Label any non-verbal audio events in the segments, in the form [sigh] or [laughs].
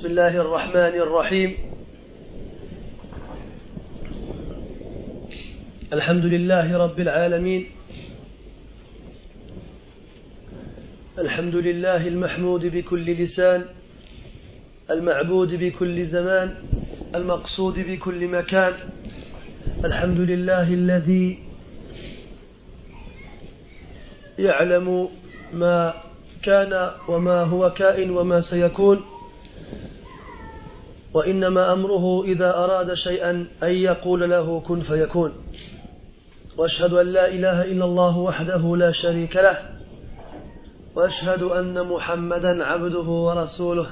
بسم الله الرحمن الرحيم. الحمد لله رب العالمين. الحمد لله المحمود بكل لسان المعبود بكل زمان المقصود بكل مكان. الحمد لله الذي يعلم ما كان وما هو كائن وما سيكون. وإنما أمره إذا أراد شيئا أن يقول له كن فيكون. وأشهد أن لا إله إلا الله وحده لا شريك له. وأشهد أن محمدا عبده ورسوله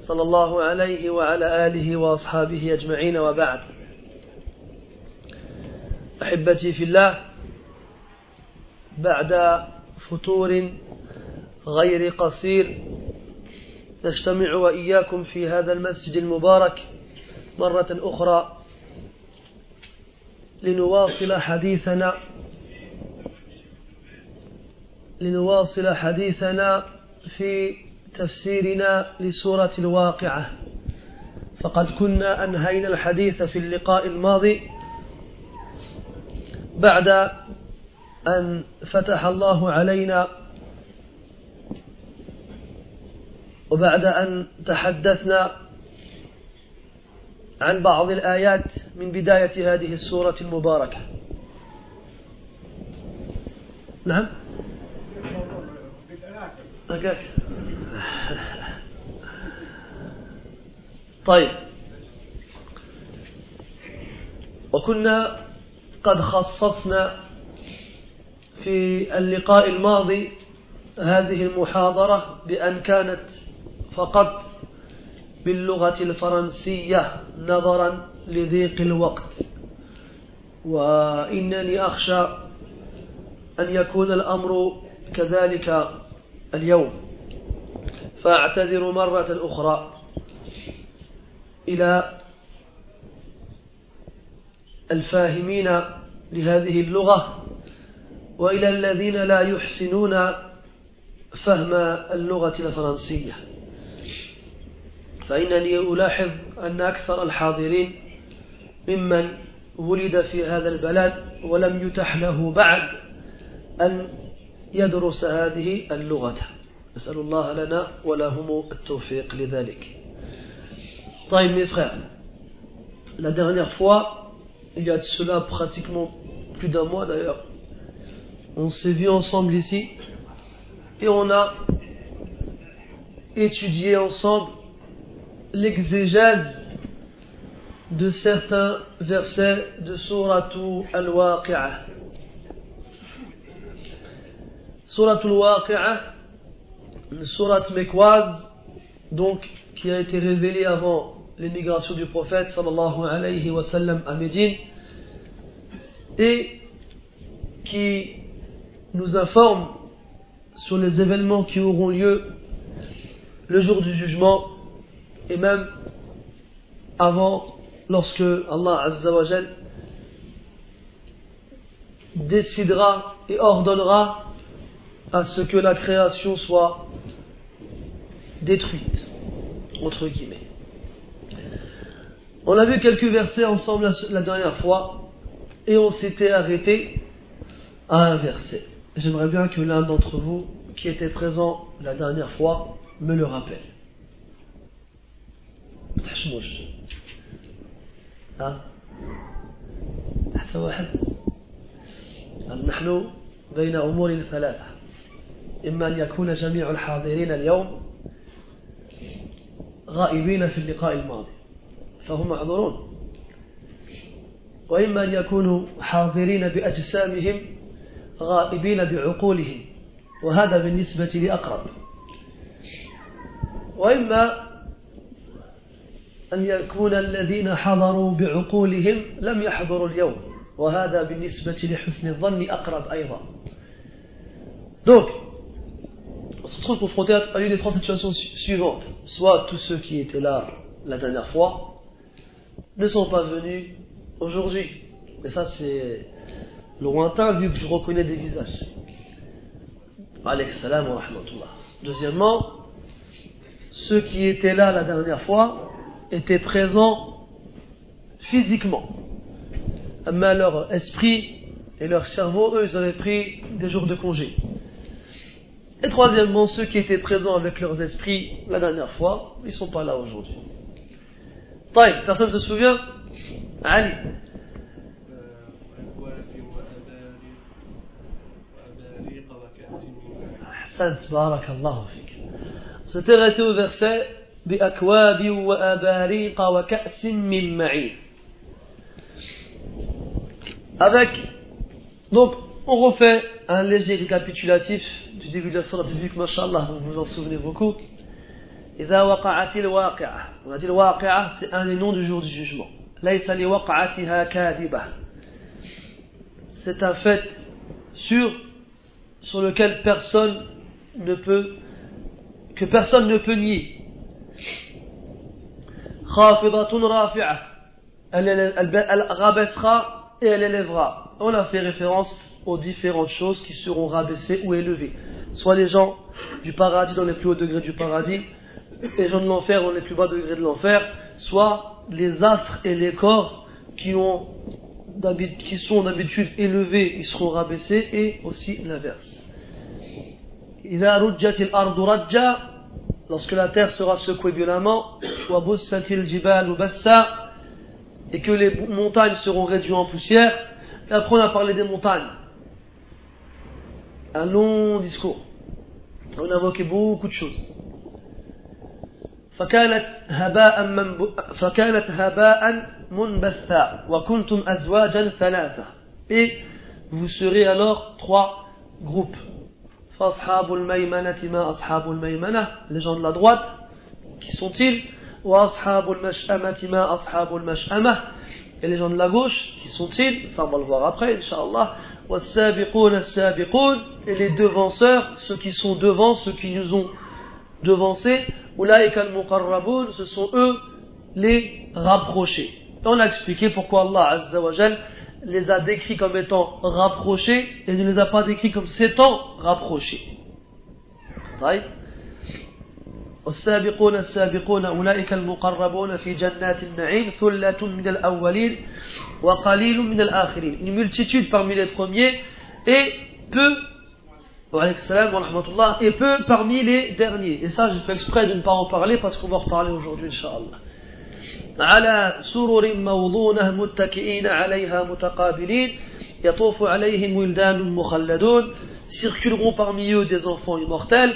صلى الله عليه وعلى آله وأصحابه أجمعين وبعد. أحبتي في الله بعد فتور غير قصير نجتمع وإياكم في هذا المسجد المبارك مرة أخرى لنواصل حديثنا لنواصل حديثنا في تفسيرنا لسورة الواقعة. فقد كنا أنهينا الحديث في اللقاء الماضي بعد أن فتح الله علينا وبعد أن تحدثنا عن بعض الآيات من بداية هذه السورة المباركة. نعم؟ هكاك طيب. وكنا قد خصصنا في اللقاء الماضي هذه المحاضرة بأن كانت فقط باللغة الفرنسية نظرا لضيق الوقت. وإنني أخشى أن يكون الأمر كذلك اليوم. فأعتذر مرة أخرى إلى الفاهمين لهذه اللغة وإلى الذين لا يحسنون فهم اللغة الفرنسية. فإنني ألاحظ أن أكثر الحاضرين ممن ولد في هذا البلد ولم يتح له بعد أن يدرس هذه اللغة نسأل الله لنا ولهم التوفيق لذلك طيب mes frères la dernière fois il y a de cela pratiquement plus d'un mois d'ailleurs on s'est vu ensemble ici et on a étudié ensemble l'exégèse de certains versets de Suratu Al-Waqi'ah. Suratu Al-Waqi'ah, une sourate mécoise, donc qui a été révélée avant l'émigration du prophète sallallahu alayhi wa sallam à Médine et qui nous informe sur les événements qui auront lieu le jour du jugement et même avant lorsque Allah Azzawajal décidera et ordonnera à ce que la création soit détruite, entre guillemets. On a vu quelques versets ensemble la, dernière fois et on s'était arrêté à un verset. J'aimerais bien que l'un d'entre vous qui était présent la dernière fois me le rappelle. تحشموش ها؟ أحسن واحد. نحن بين أمور ثلاثة. إما أن يكون جميع الحاضرين اليوم غائبين في اللقاء الماضي فهم معذورون. وإما أن يكونوا حاضرين بأجسامهم غائبين بعقولهم وهذا بالنسبة لأقرب. وإما أن يكون الذين حضروا بعقولهم لم يحضروا اليوم وهذا بالنسبة لحسن الظن أقرب أيضا Donc, on se trouve confronté à l'une des trois situations suivantes. Soit tous ceux qui étaient là la dernière fois ne sont pas venus aujourd'hui. Et ça, c'est lointain vu que je reconnais des visages. Alayhi salam wa rahmatullah. Deuxièmement, ceux qui étaient là la dernière fois étaient présents physiquement. Mais leur esprit et leur cerveau, eux, ils avaient pris des jours de congé. Et troisièmement, ceux qui étaient présents avec leurs esprits la dernière fois, ils ne sont pas là aujourd'hui. Personne ne se souvient? Ali C'était arrêté au verset Avec, donc, on refait un léger récapitulatif du début de la sourate, vu que, mashallah, vous vous en souvenez beaucoup. إذا وقعت الواقعة On a dit الواقعة, c'est un des noms du jour du jugement. ليس لوقعتها كاذبة C'est un fait sûr sur lequel personne ne peut que personne ne peut nier. خافضة رافعة elle, elle, elle, elle rabaissera et elle élèvera. On a fait référence aux différentes choses qui seront rabaissées ou élevées. Soit les gens du paradis dans les plus hauts degrés du paradis, les gens de l'enfer dans les plus bas degrés de l'enfer, soit les astres et les corps qui, ont, qui sont d'habitude élevés, ils seront rabaissés, et aussi l'inverse. Lorsque la terre sera secouée violemment, et que les montagnes seront réduites en poussière, et après on a parlé des montagnes un long discours. On a évoqué beaucoup de choses. فكانت هباء فكانت هباء منبثا وكنتم أزواجا ثلاثة et vous serez alors trois groupes les gens de la droite, qui sont-ils Et les gens de la gauche, qui sont-ils Ça, on va le voir après, Inch'Allah. Et les devanceurs, ceux qui sont devant, ceux qui nous ont devancés. Ce sont eux les rapprochés. On a expliqué pourquoi Allah Azza wa les a décrits comme étant rapprochés et ne les a pas décrits comme s'étant rapprochés. والسابقون السابقون أولئك المقربون في جنات النعيم ثلة من الأولين وقليل من الآخرين une multitude parmi les premiers et peu et peu parmi les derniers et ça je fais exprès de ne pas en parler parce qu'on va en reparler aujourd'hui Inch'Allah على سرر موضونة متكئين عليها متقابلين يطوف عليهم ولدان مخلدون circuleront parmi eux des enfants immortels,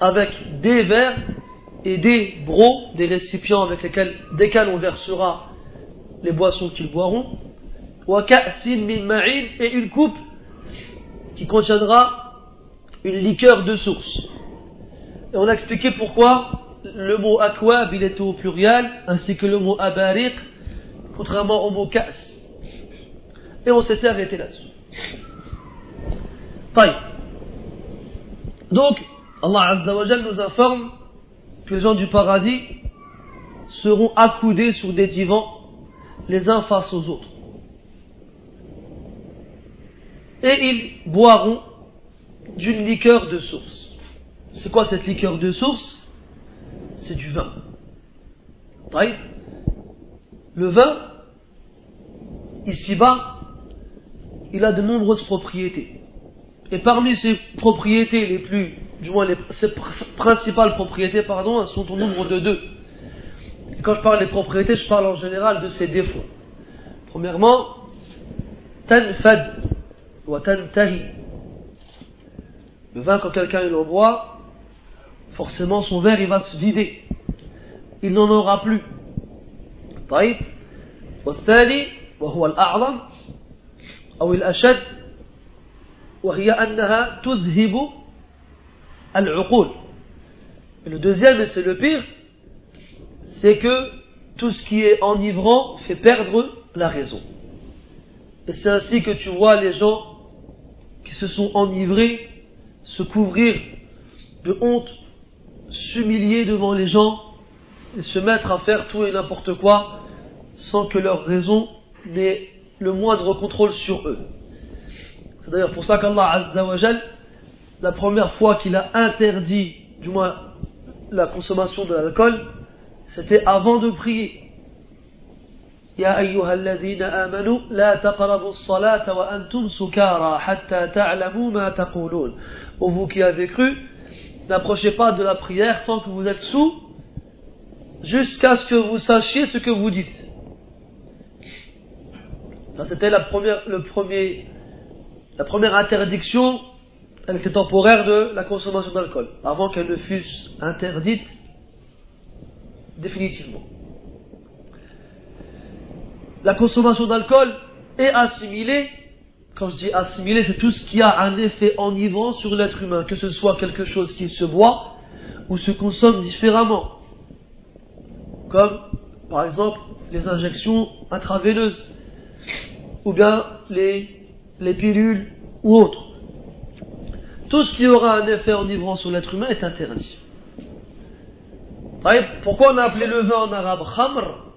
avec des verres et des brocs, des récipients avec lesquels, desquels on versera les boissons qu'ils boiront, et une coupe qui contiendra une liqueur de source. Et on a expliqué pourquoi le mot akwab il était au pluriel, ainsi que le mot abariq, contrairement au mot kas. Et on s'était arrêté là-dessus. Donc, Allah Azza nous informe que les gens du paradis seront accoudés sur des divans les uns face aux autres. Et ils boiront d'une liqueur de source. C'est quoi cette liqueur de source? C'est du vin. Le vin, ici-bas, il a de nombreuses propriétés. Et parmi ces propriétés les plus, du moins les, ses principales propriétés, pardon, sont au nombre de deux. Quand je parle des propriétés, je parle en général de ses défauts. Premièrement, tanfad wa tantahi. Le vin, quand quelqu'un le boit, forcément son verre il va se vider. Il n'en aura plus. طيب والثاني وهو الأعظم أو الأشد وهي أنها تذهب العقول et le deuxième et c'est le pire c'est que tout ce qui est enivrant fait perdre la raison et c'est ainsi que tu vois les gens qui se sont enivrés se couvrir de honte s'humilier devant les gens et se mettre à faire tout et n'importe quoi sans que leur raison n'ait le moindre contrôle sur eux. C'est d'ailleurs pour ça qu'Allah Azzawajal la première fois qu'il a interdit, du moins la consommation de l'alcool, c'était avant de prier. يا أيها الذين آمنوا لا تقربوا الصلاة وأنتم سكارى حتى تعلموا ما تقولون. Ô vous qui avez cru, n'approchez pas de la prière tant que vous êtes sous, jusqu'à ce que vous sachiez ce que vous dites. Ça, c'était la première, interdiction, elle était temporaire de la consommation d'alcool, avant qu'elle ne fût interdite définitivement. La consommation d'alcool est assimilée, quand je dis assimilée, c'est tout ce qui a un effet enivrant sur l'être humain, que ce soit quelque chose qui se boit ou se consomme différemment, comme par exemple les injections intraveineuses ou bien les, les pilules ou autres. Tout ce qui aura un effet enivrant sur l'être humain est interdit. Pourquoi on a appelé le vin en arabe khamr?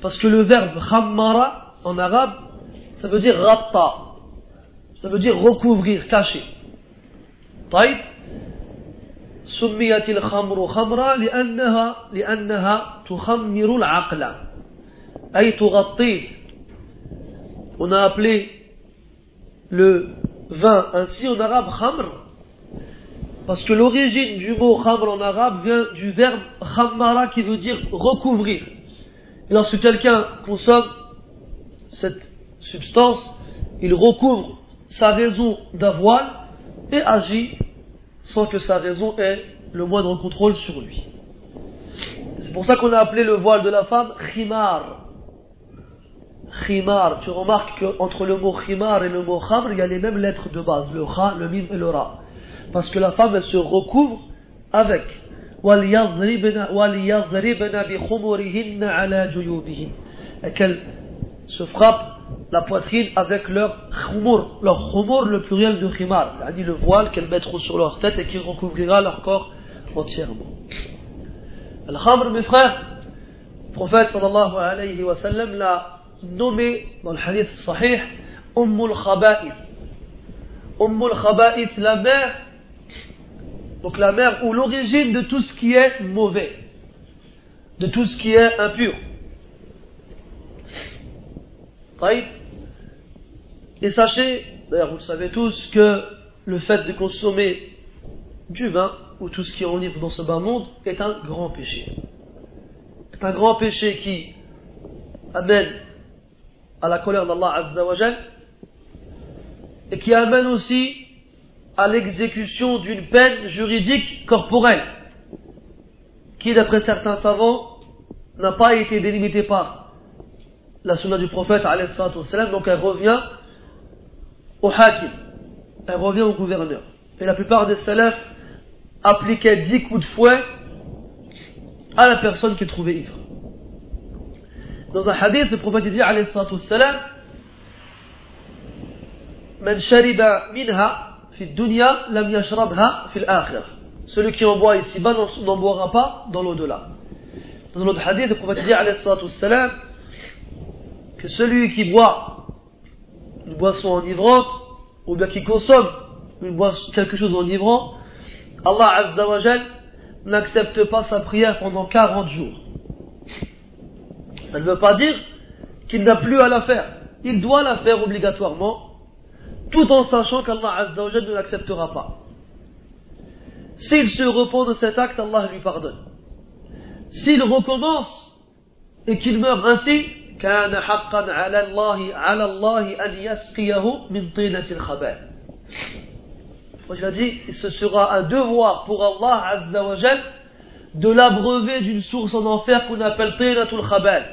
Parce que le verbe khammara en arabe, ça veut dire ratta Ça veut dire recouvrir, cacher. طيب سميت الخمر خمرا لأنها لأنها تخمر العقل أي تغطيه on a appelé le vin ainsi en arabe khamr, parce que l'origine du mot khamr en arabe vient du verbe khammara qui veut dire recouvrir. Et lorsque quelqu'un consomme cette substance, il recouvre sa raison d'avoine et agit sans que sa raison ait le moindre contrôle sur lui. C'est pour ça qu'on a appelé le voile de la femme khimar khimar, tu remarques qu'entre le mot khimar et le mot khamr, il y a les mêmes lettres de base, le kha, le mim et le ra. Parce que la femme, elle se recouvre avec. Et qu'elle se frappe la poitrine avec leur khumur, leur khumur, le pluriel de khimar, c'est-à-dire le voile qu'elles mettront sur leur tête et qui recouvrira leur corps entièrement. Al-khamr, mes frères, le prophète sallallahu alayhi wa sallam l'a nommé dans le hadith sahih Ummul Khaba'ith. Ummul Khaba'ith, la mère, donc la mère ou l'origine de tout ce qui est mauvais, de tout ce qui est impur. Et sachez, d'ailleurs vous le savez tous, que le fait de consommer du vin ou tout ce qui est enivre dans ce bas monde est un grand péché. C'est un grand péché qui amène à la colère d'Allah Azzawajal et qui amène aussi à l'exécution d'une peine juridique corporelle qui, d'après certains savants, n'a pas été délimitée par la sunna du prophète, donc elle revient au hakim, elle revient au gouverneur. Et la plupart des salafs appliquaient dix coups de fouet à la personne qui trouvait ivre. Dans un hadith, le prophète dit, alayhi salatu wassalam, Man shariba minha fi dunya lam yashrabha fi l'akhirah. Celui qui en boit ici-bas n'en boira pas dans l'au-delà. Dans un autre hadith, le prophète dit, alayhi wassalam, que celui qui boit une boisson enivrante, ou bien qui consomme quelque chose d'enivrant, Allah Azza wa n'accepte pas sa prière pendant 40 jours. Ça ne veut pas dire qu'il n'a plus à la faire. Il doit la faire obligatoirement, tout en sachant qu'Allah ne l'acceptera pas. S'il se repent de cet acte, Allah lui pardonne. S'il recommence et qu'il meurt ainsi, كان حقا على الله على الله أن يسقيه من طينة الخبال. Je dit, ce sera un devoir pour Allah Azza wa de l'abreuver d'une source en enfer qu'on appelle Tinatul Khabal.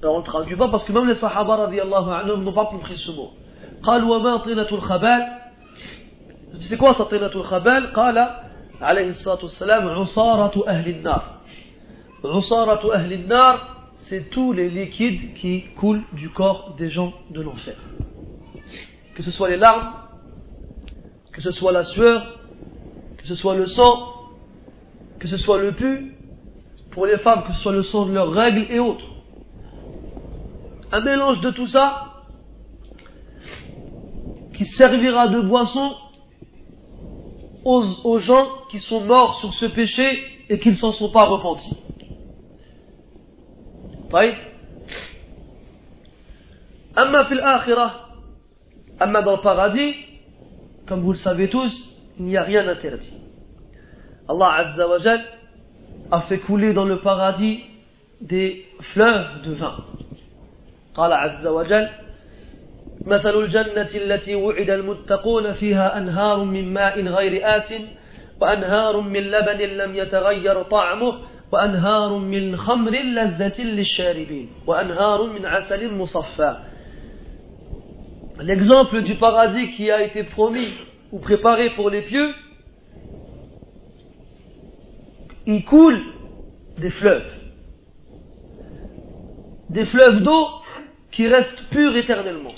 Alors on ne traduit pas parce que même les Sahaba radiallahu anhum n'ont pas compris ce mot. قال وما طينة الخبال C'est quoi ça طينة الخبال قال عليه الصلاة والسلام عصارة أهل النار عصارة أهل النار c'est tous les liquides qui coulent du corps des gens de l'enfer. Que ce soit les larmes, que ce soit la sueur, que ce soit le sang, que ce soit le pu, pour les femmes, que ce soit le sang de leurs règles et autres un mélange de tout ça qui servira de boisson aux, aux gens qui sont morts sur ce péché et qui ne s'en sont pas repentis. طيب أما في الآخرة أما dans le paradis comme vous le savez tous il n'y a rien d'interdit Allah Azza wa a fait couler dans le paradis des fleuves de vin قال عز وجل مثل الجنة التي وعد المتقون فيها أنهار من ماء غير آس وأنهار من لبن لم يتغير طعمه وأنهار من خمر لذة للشاربين وأنهار من عسل مصفى L'exemple du paradis qui a été promis ou préparé pour les pieux, il coule des fleuves. Des fleuves d'eau qui restent purs éternellement.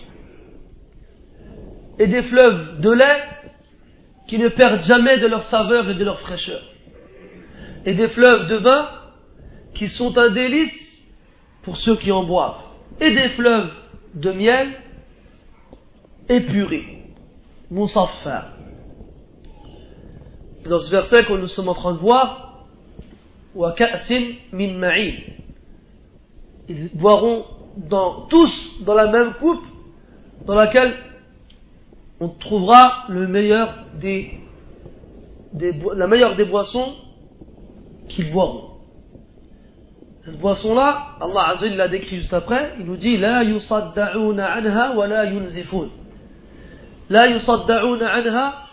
Et des fleuves de lait qui ne perdent jamais de leur saveur et de leur fraîcheur. Et des fleuves de vin qui sont un délice pour ceux qui en boivent. Et des fleuves de miel épurés. Moussaffa. Dans ce verset que nous sommes en train de voir, min. Ils boiront tous dans la même coupe dans laquelle on trouvera la meilleure des boissons qu'ils boiront. Cette boisson-là, Allah Azzawajal l'a décrit juste après, il nous dit La yusadda'una anha wa la yunzifun. La yusadda'una anha,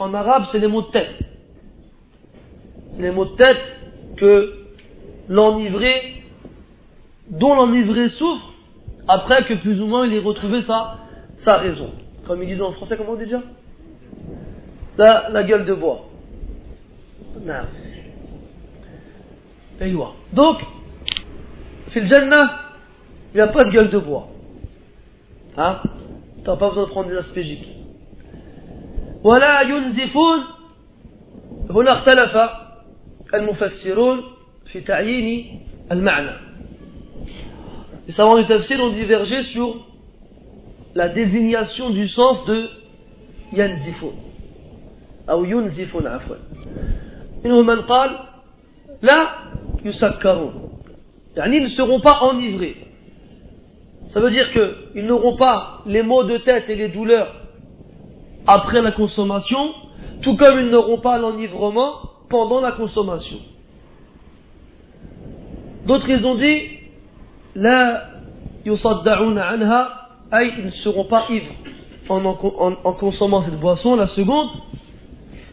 en arabe c'est les mots de tête. C'est les mots de tête que l'enivré, dont l'enivré souffre après que plus ou moins il ait retrouvé sa, sa raison. Comme ils disent en français, comment on dit déjà? La, la gueule de bois Non. Donc, fil Jannah, il n'y a pas de gueule de bois. Hein Tu n'as pas besoin de prendre des aspégiques. ولا ينزفون هنا اختلف المفسرون في تعيين المعنى les savants du tafsir ont divergé sur la désignation du sens de yanzifun ou yunzifun afwan منهم من قال لا يسكرون يعني ils ne seront pas enivrés ça veut dire qu'ils n'auront pas les maux de tête et les douleurs après la consommation tout comme ils n'auront pas l'enivrement pendant la consommation d'autres ils ont dit la yusadda'una anha, ay, ils ne seront pas ivres en, en, en, consommant cette boisson. La seconde,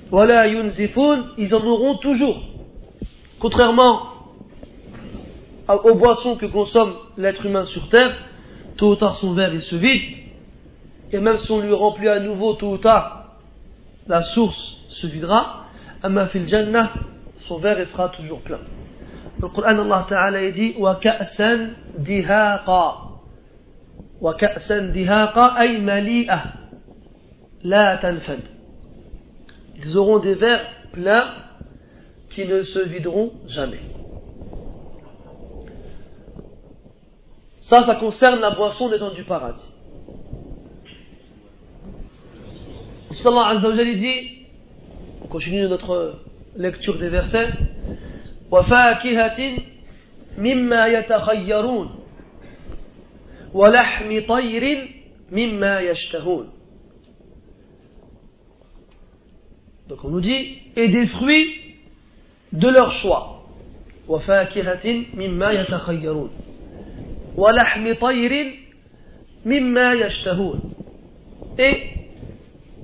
voilà, yunzifun, ils en auront toujours. Contrairement aux boissons que consomme l'être humain sur terre, tôt ou tard son verre il se vide, et même si on lui remplit à nouveau tôt ou tard, la source se videra. Amma fil jannah, son verre il sera toujours plein. Allah Ta'ala dit wa ka'san dihaqa wa ka'san la Ils auront des verres pleins qui ne se videront jamais. Ça, ça concerne la boisson des gens du paradis. Ensuite, Allah Azza wa dit, on continue notre lecture des versets, وفاكهة مما يتخيرون ولحم طير مما يشتهون Donc on nous dit, et des fruits de leur choix. وفاكهة مما يتخيرون ولحم طير مما يشتهون et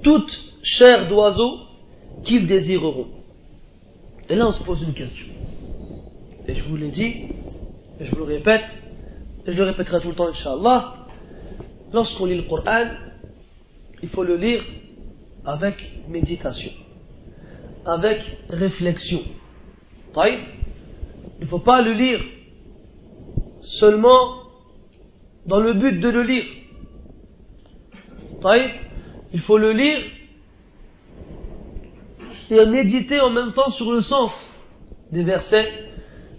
toute chair d'oiseau qu'ils désireront. Et là on se pose une question. Et je vous l'ai dit, et je vous le répète, et je le répéterai tout le temps, Inch'Allah, lorsqu'on lit le Coran, il faut le lire avec méditation, avec réflexion. Il ne faut pas le lire seulement dans le but de le lire. Il faut le lire et méditer en même temps sur le sens des versets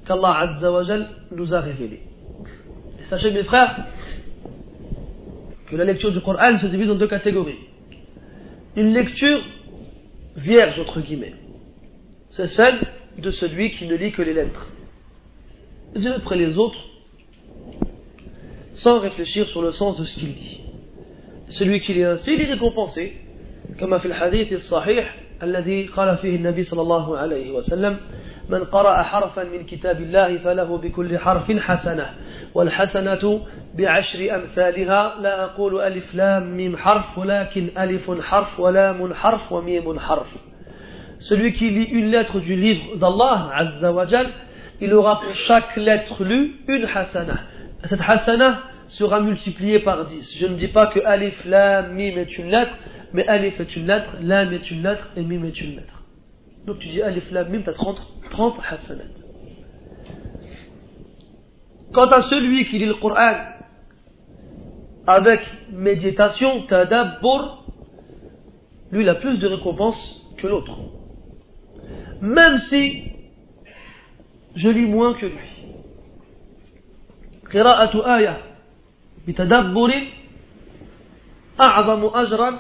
qu'Allah Azza nous a révélé. Et sachez mes frères que la lecture du Coran se divise en deux catégories. une lecture vierge, entre guillemets. C'est celle de celui qui ne lit que les lettres. Les uns après les autres, sans réfléchir sur le sens de ce qu'il dit. Celui qui lit ainsi, il est récompensé, comme a fait le hadith sahih, الذي قال فيه النبي صلى الله عليه وسلم من قرأ حرفا من كتاب الله فله بكل حرف حسنة والحسنة بعشر أمثالها لا أقول ألف لام ميم حرف ولكن ألف حرف ولام حرف وميم حرف Celui qui lit une lettre du livre d'Allah wa Jal, il aura pour chaque lettre lue une hasana. Cette hasana sera multipliée par 10. Je ne dis pas que alif, lam, mim est une lettre, mais alif est une lettre, lam est une lettre et mim est une lettre. Donc tu dis alif, lam, mim, tu as 30, 30 hasanat. Quant à celui qui lit le Coran avec méditation, tadabbur, lui il a plus de récompenses que l'autre. Même si je lis moins que lui. قراءة آية بتدبر أعظم أجرا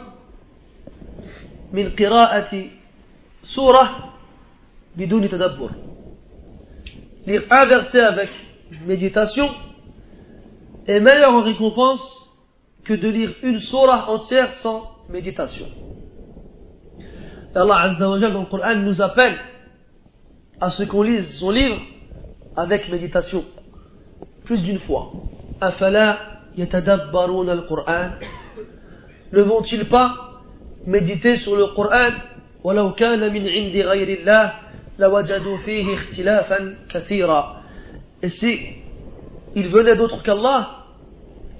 من قراءة Surah bidouni tadabbur. Lire un verset avec méditation est meilleur en récompense que de lire une surah entière sans méditation. Allah Azza wa dans le Coran nous appelle à ce qu'on lise son livre avec méditation plus d'une fois. Afala al-Qur'an? Ne vont-ils pas méditer sur le Coran ولو كان من عند غير الله لوجدوا فيه اختلافا كثيرا Et si il venait d'autre qu'Allah,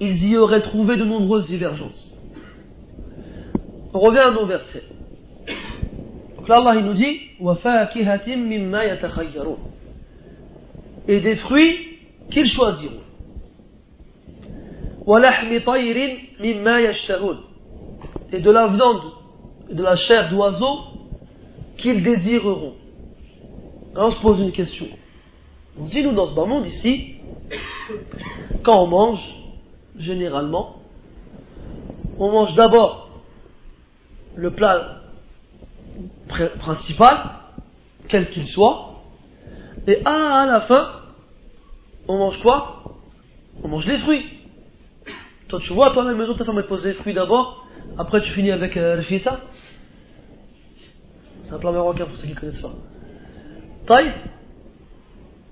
ils y auraient trouvé de nombreuses divergences. On revient à nos versets. Donc là, Allah il nous dit وَفَاكِهَةٍ مِمَّا يَتَخَيَّرُونَ Et des fruits qu'ils choisiront. وَلَحْمِ طَيْرٍ مِمَّا يَشْتَهُونَ Et de la viande, et de la chair d'oiseau qu'ils désireront. Là, on se pose une question. On se dit, nous, dans ce bas monde ici, quand on mange, généralement, on mange d'abord le plat principal, quel qu'il soit, et à la fin, on mange quoi? On mange les fruits. Toi, tu vois, toi, à la maison, ta femme elle pose les fruits d'abord, après tu finis avec euh, le fissa. Un plat marocain pour ceux qui connaissent pas. Taille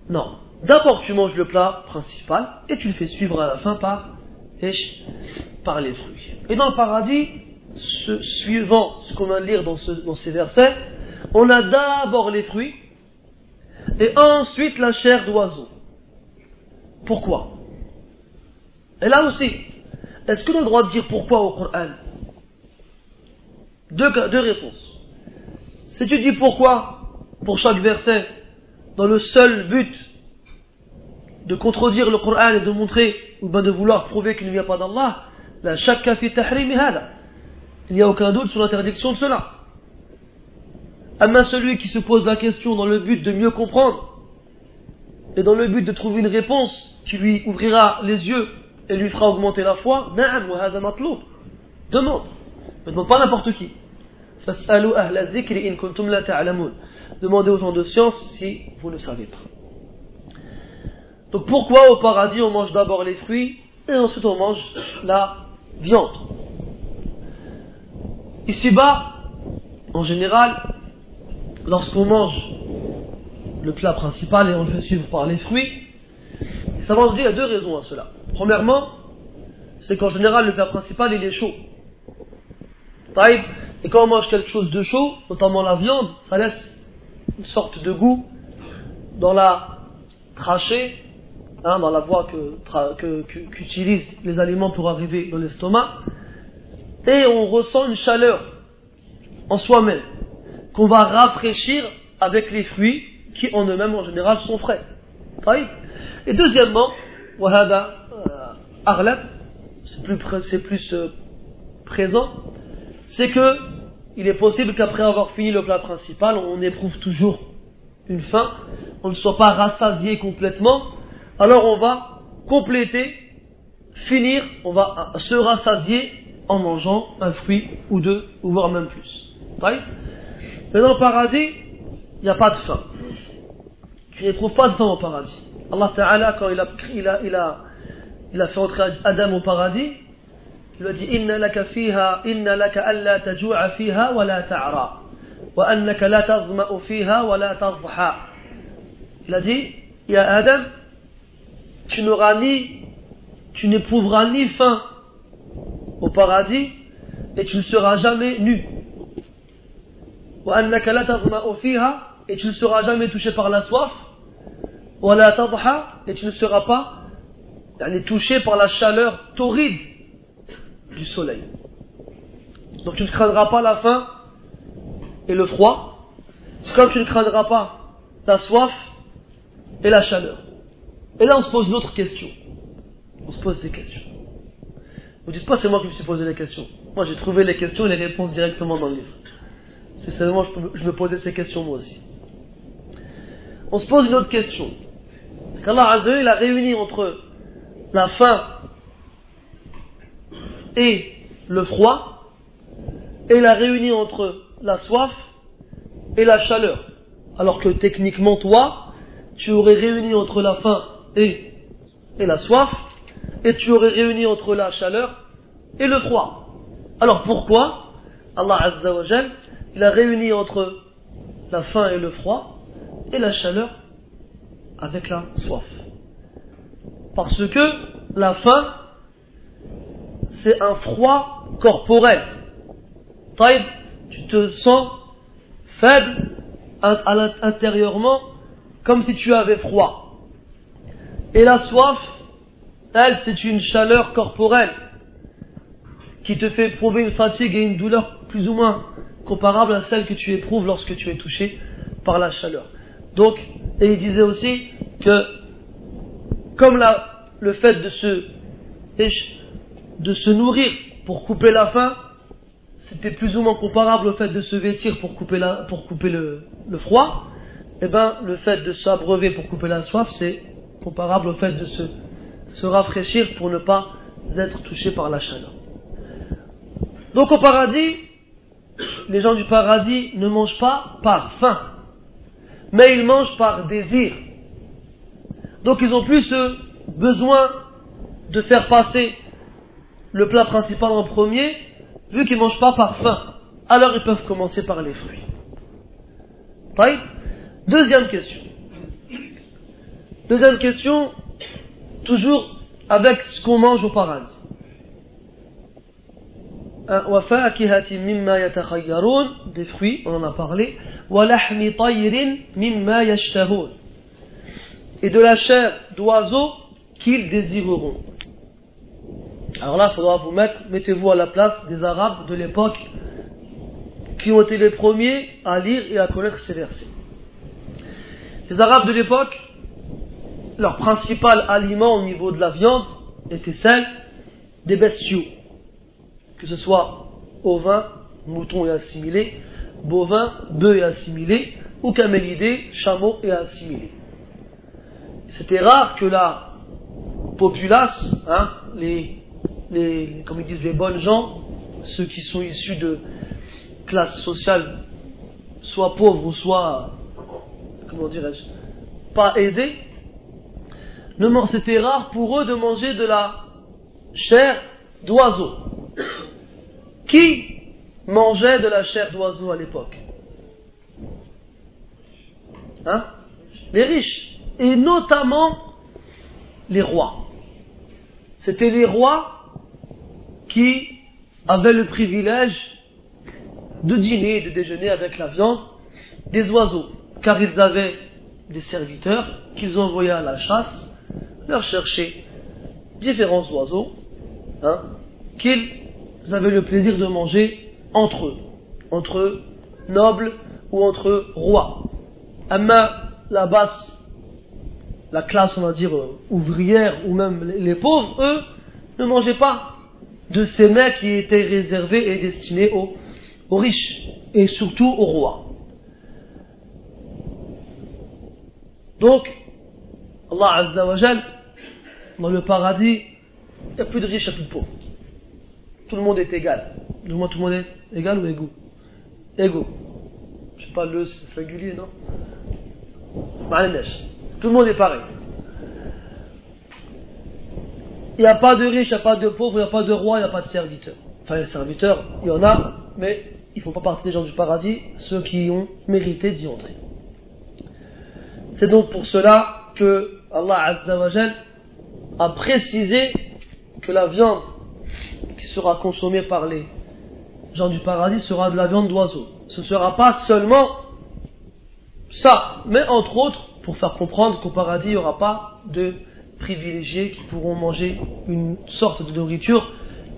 Non. D'abord, tu manges le plat principal et tu le fais suivre à la fin par, par les fruits. Et dans le paradis, suivant ce qu'on va lire dans, ces versets, on a d'abord les fruits et ensuite la chair d'oiseau. Pourquoi? Et là aussi, est-ce qu'on a le droit de dire pourquoi au Coran? Deux réponses. Si tu dis pourquoi pour chaque verset, dans le seul but de contredire le Coran et de montrer, ou bien de vouloir prouver qu'il ne vient pas d'Allah, la shakka fi tahrim Il n'y a aucun doute sur l'interdiction de cela. Amma celui qui se pose la question dans le but de mieux comprendre, et dans le but de trouver une réponse qui lui ouvrira les yeux et lui fera augmenter la foi, demande. Ne demande pas n'importe qui. Demandez aux gens de science si vous ne savez pas. Donc pourquoi au paradis on mange d'abord les fruits et ensuite on mange la viande? Ici-bas, en général, lorsqu'on mange le plat principal et on le fait suivre par les fruits, ça va dire il y a deux raisons à cela. Premièrement, c'est qu'en général le plat principal il est chaud. Et quand on mange quelque chose de chaud, notamment la viande, ça laisse une sorte de goût dans la trachée, hein, dans la voie qu'utilisent que, les aliments pour arriver dans l'estomac. Et on ressent une chaleur en soi-même qu'on va rafraîchir avec les fruits qui en eux-mêmes en général sont frais. Et deuxièmement, euh, c'est plus, plus euh, présent, c'est que il est possible qu'après avoir fini le plat principal, on éprouve toujours une faim, on ne soit pas rassasié complètement, alors on va compléter, finir, on va se rassasier en mangeant un fruit ou deux, ou voire même plus. Mais dans le paradis, il n'y a pas de faim. Tu n'éprouves pas de faim au paradis. Allah Ta'ala, quand il a, fait entrer Adam au paradis, il lui a dit Inna laka fiha, inna laka alla tajua fiha wa la ta'ra. Wa annaka la tazma'u fiha wa la tadha. Il a dit Ya Adam, tu n'auras ni, tu n'éprouveras ni faim au paradis et tu ne seras jamais nu. Wa annaka la tazma'u fiha et tu ne seras jamais touché par la soif. Wa la tadha et tu ne seras pas touché par la chaleur torride du soleil. Donc tu ne craindras pas la faim et le froid, comme tu ne craindras pas la soif et la chaleur. Et là on se pose une autre question. On se pose des questions. Vous dites pas c'est moi qui me suis posé les questions. Moi j'ai trouvé les questions et les réponses directement dans le livre. C'est seulement je, me posais ces questions moi aussi. On se pose une autre question. C'est qu'Allah il a réuni entre la faim et le froid, et la réunie entre la soif et la chaleur. Alors que techniquement, toi, tu aurais réuni entre la faim et, et la soif, et tu aurais réuni entre la chaleur et le froid. Alors pourquoi Allah Azza il a réuni entre la faim et le froid et la chaleur avec la soif? Parce que la faim c'est un froid corporel. Tu te sens faible intérieurement comme si tu avais froid. Et la soif, elle, c'est une chaleur corporelle qui te fait éprouver une fatigue et une douleur plus ou moins comparable à celle que tu éprouves lorsque tu es touché par la chaleur. Donc, et il disait aussi que comme le fait de se de se nourrir pour couper la faim, c'était plus ou moins comparable au fait de se vêtir pour couper, pour couper le, froid, et eh bien le fait de s'abreuver pour couper la soif, c'est comparable au fait de se, se rafraîchir pour ne pas être touché par la chaleur. Donc au paradis, les gens du paradis ne mangent pas par faim, mais ils mangent par désir. Donc ils ont plus besoin de faire passer le plat principal en premier, vu qu'ils ne mangent pas par faim, alors ils peuvent commencer par les fruits. Deuxième question. Deuxième question, toujours avec ce qu'on mange au paradis. des fruits, on en a parlé, et de la chair d'oiseaux qu'ils désireront. Alors là, il faudra vous mettre, mettez-vous à la place des Arabes de l'époque qui ont été les premiers à lire et à connaître ces versets. Les Arabes de l'époque, leur principal aliment au niveau de la viande était celle des bestiaux, que ce soit ovins, moutons et assimilés, bovins, bœufs et assimilés, ou camélidés, chameaux et assimilés. C'était rare que la populace, hein, les les, comme ils disent, les bonnes gens, ceux qui sont issus de classes sociales, soit pauvres ou soit, comment dirais-je, pas aisés, c'était rare pour eux de manger de la chair d'oiseau. Qui mangeait de la chair d'oiseau à l'époque? Hein? Les riches. Et notamment les rois. C'était les rois qui avaient le privilège de dîner et de déjeuner avec la viande des oiseaux, car ils avaient des serviteurs qu'ils envoyaient à la chasse leur chercher différents oiseaux hein, qu'ils avaient le plaisir de manger entre eux, entre nobles ou entre rois. Mais la basse, la classe, on va dire, euh, ouvrière ou même les pauvres, eux, ne mangeaient pas de ces mets qui étaient réservés et destinés aux, riches et surtout aux rois. Donc, Allah Azza wa dans le paradis, il n'y a plus de riches, il n'y a plus de pauvres. tout le monde est égal. Du moins, tout le monde est égal ou égaux? Égaux. Je sais pas, le singulier, non? Tout le monde est pareil. Il n'y a pas de riche, il n'y a pas de pauvre, il n'y a pas de roi, il n'y a pas de serviteur. Enfin, les serviteurs, il y en a, mais ils ne font pas partie des gens du paradis, ceux qui ont mérité d'y entrer. C'est donc pour cela que Allah a précisé que la viande qui sera consommée par les gens du paradis sera de la viande d'oiseau. Ce ne sera pas seulement ça, mais entre autres, pour faire comprendre qu'au paradis, il n'y aura pas de privilégiés qui pourront manger une sorte de nourriture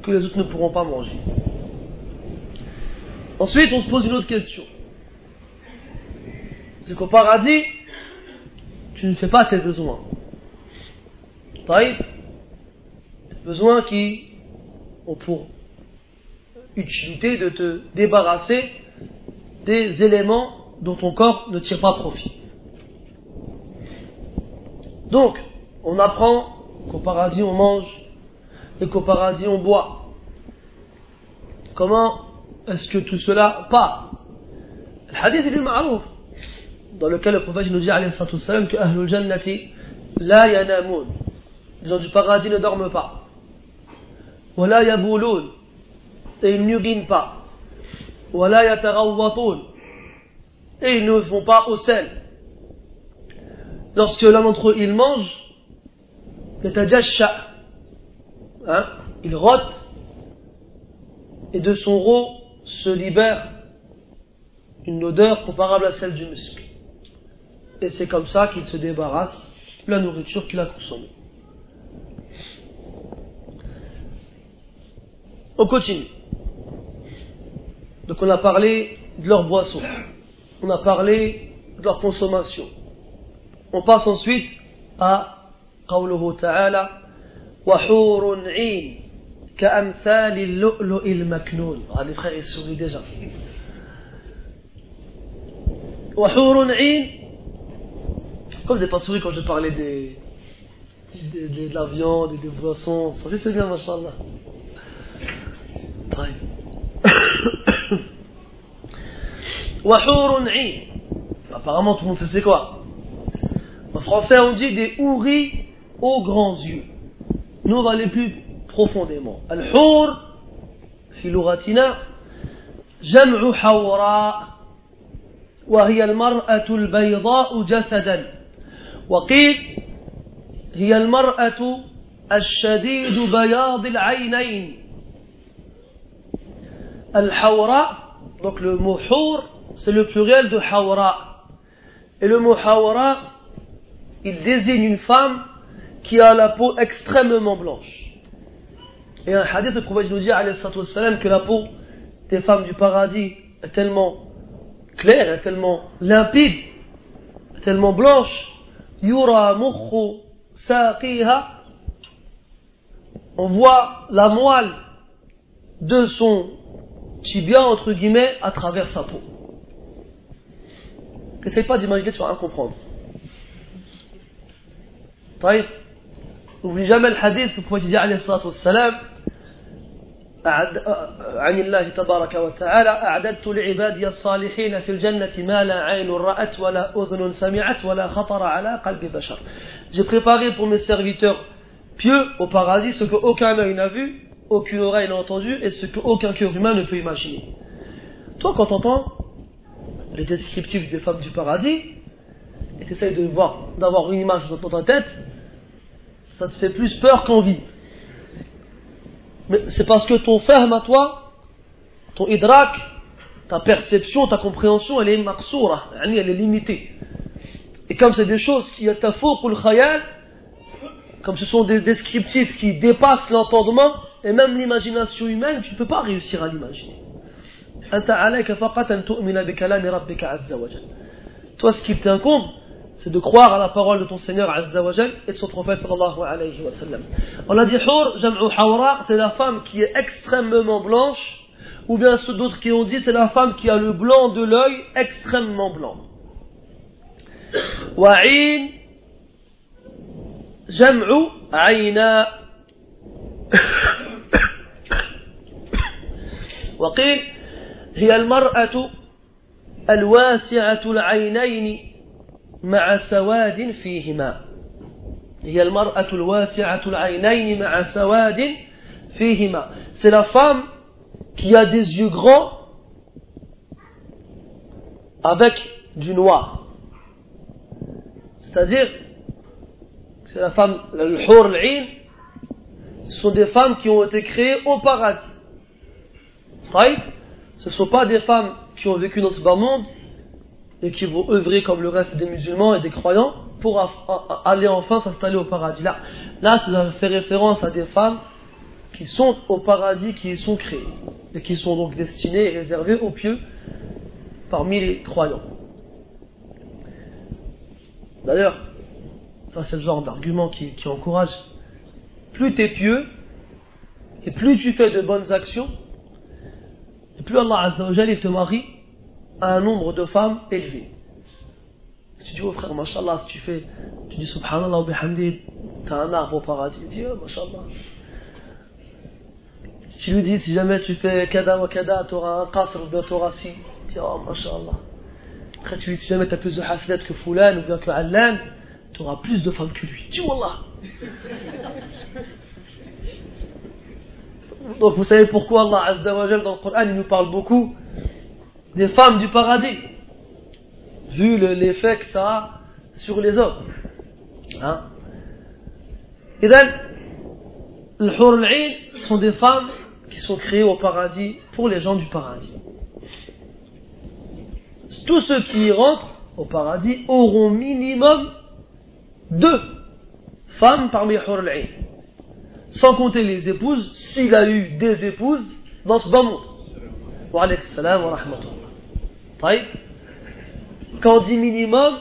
que les autres ne pourront pas manger. Ensuite, on se pose une autre question. C'est qu'au paradis, tu ne fais pas tes besoins. Taïb, besoins qui ont pour utilité de te débarrasser des éléments dont ton corps ne tire pas profit. Donc, on apprend qu'au paradis on mange et qu'au paradis on boit. Comment est-ce que tout cela part? Le hadith est ma'rouf dans lequel le prophète nous dit salam que Ahlul Jannati la yanamun. Les gens du paradis ne dorment pas. Wala yabouloun. Et ils n'urinent pas. Wala yatarawwatoun. Et ils ne vont pas au sel. Lorsque l'un d'entre eux il mange, hein, il rote et de son rot se libère une odeur comparable à celle du muscle. Et c'est comme ça qu'il se débarrasse de la nourriture qu'il a consommée. On continue. Donc on a parlé de leur boisson, on a parlé de leur consommation. On passe ensuite à قوله تعالى وحور عين كأمثال اللؤلؤ المكنون ah, les frères ils sourient déjà وحور عين comme je n'ai pas souri quand je parlais des, des, des de la viande et des boissons ça c'est bien machallah طيب [coughs] وحور عين apparemment tout le monde sait c'est quoi en français on dit des houris aux grands yeux. Nous, on va aller plus profondément. Al-Hur, في لغتنا جمع حوراء وهي المرأة البيضاء جسدا وقيل هي المرأة الشديد بياض العينين الحوراء donc le mot حور c'est le pluriel de حوراء et le mot حوراء il désigne une femme qui a la peau extrêmement blanche. Et un hadith, le prophète nous dit que la peau des femmes du paradis est tellement claire, est tellement limpide, est tellement blanche. Yura On voit la moelle de son tibia, entre guillemets, à travers sa peau. N'essaye pas d'imaginer, tu vas rien comprendre. N'oublie jamais le hadith où le عليه الصلاة والسلام عن الله تبارك وتعالى أعددت لعبادي الصالحين في الجنة ما لا عين رأت ولا أذن سمعت ولا خطر على قلب بشر J'ai préparé pour mes serviteurs pieux au paradis ce que aucun œil n'a vu, aucune oreille n'a entendu et ce que aucun cœur humain ne peut imaginer. Toi, quand tu entends les descriptifs des femmes du paradis, et tu essayes de voir, d'avoir une image dans ta tête, ça te fait plus peur qu'envie. Mais c'est parce que ton ferme à toi, ton idrak, ta perception, ta compréhension, elle est maksoura, elle est limitée. Et comme c'est des choses qui pour le khayal, comme ce sont des descriptifs qui dépassent l'entendement et même l'imagination humaine, tu ne peux pas réussir à l'imaginer. Toi, ce qui t'incombe, c'est de croire à la parole de ton Seigneur Azza wa et de son prophète sallallahu alayhi wa sallam. On a dit Hur, jam'u hawra, c'est la femme qui est extrêmement blanche, ou bien ceux d'autres qui ont dit c'est la femme qui a le blanc de l'œil extrêmement blanc. Wa'in, jam'u ayna. وقيل هي المرأة الواسعة العينين مع سواد فيهما هي المرأة الواسعة العينين مع سواد فيهما c'est la femme qui a des yeux grands avec du noir c'est-à-dire c'est la femme le hur al ce sont des femmes qui ont été créées au paradis ce ne sont pas des femmes qui ont vécu dans ce bas monde et qui vont œuvrer comme le reste des musulmans et des croyants pour aller enfin s'installer au paradis. Là, là, ça fait référence à des femmes qui sont au paradis, qui y sont créées et qui sont donc destinées et réservées aux pieux parmi les croyants. D'ailleurs, ça c'est le genre d'argument qui, encourage. Plus tu es pieux et plus tu fais de bonnes actions, et plus Allah Azzawajal il te marie à un nombre de femmes élevé. Si tu dis au frère, mashallah, si tu fais, tu dis subhanallah wa bihamdi, t'as un arbre au paradis, il dit, oh, mashallah. Si tu lui dis, si jamais tu fais kada wa kada, t'auras un qasr, bien t'auras si, tu dis, oh, mashallah. Après tu lui dis, si jamais t'as plus de haslet que Foulan ou bien que Allan, t'auras plus de femmes que lui. Dis wallah. [laughs] Donc vous savez pourquoi Allah Azza dans le Coran il nous parle beaucoup des femmes du paradis, vu l'effet que ça a sur les hommes. Hein? Et donc, les Hur sont des femmes qui sont créées au paradis pour les gens du paradis. Tous ceux qui y rentrent au paradis auront minimum deux femmes parmi les sans compter les épouses, s'il a eu des épouses dans ce bas monde. Quand on dit minimum,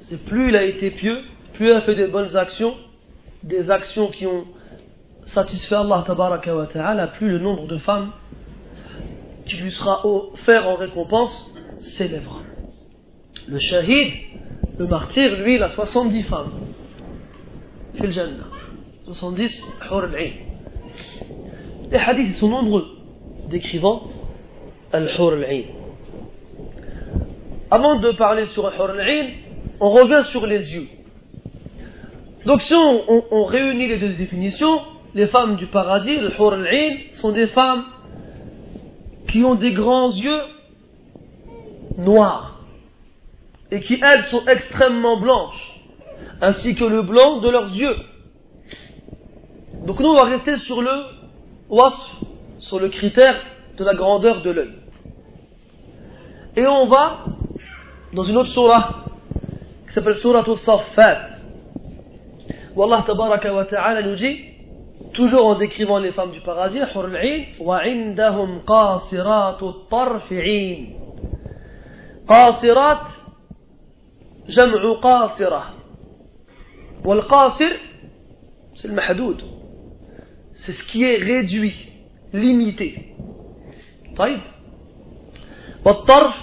c'est plus il a été pieux, plus il a fait des bonnes actions, des actions qui ont satisfait Allah tabaraka wa ta'ala, plus le nombre de femmes qui lui sera offert en récompense s'élèvera. Le shahid, le martyr, lui, il a 70 femmes. Fil Jannah. 70 Hur. Les hadiths sont nombreux décrivant al-Hur al-Ain. Avant de parler sur al-Hur al-Ain, on revient sur les yeux. Donc si on, réunit les deux définitions, les femmes du paradis, le Hur al-Ain, sont des femmes qui ont des grands yeux noirs et qui elles sont extrêmement blanches, ainsi que le blanc de leurs yeux. Donc nous, on va rester sur le wasf, sur le critère de la grandeur de l'œil. Et on va dans une autre surah qui s'appelle Surah Al-Saffat. Où Allah tabaraka wa ta'ala nous dit, toujours en décrivant les femmes du paradis, وَعِنْدَهُمْ قَاصِرَاتُ الطَّرْفِ عِينَ قاصرات جمع قاصرة والقاصر c'est le mahdoud c'est ce qui est réduit, limité. طيب والطرف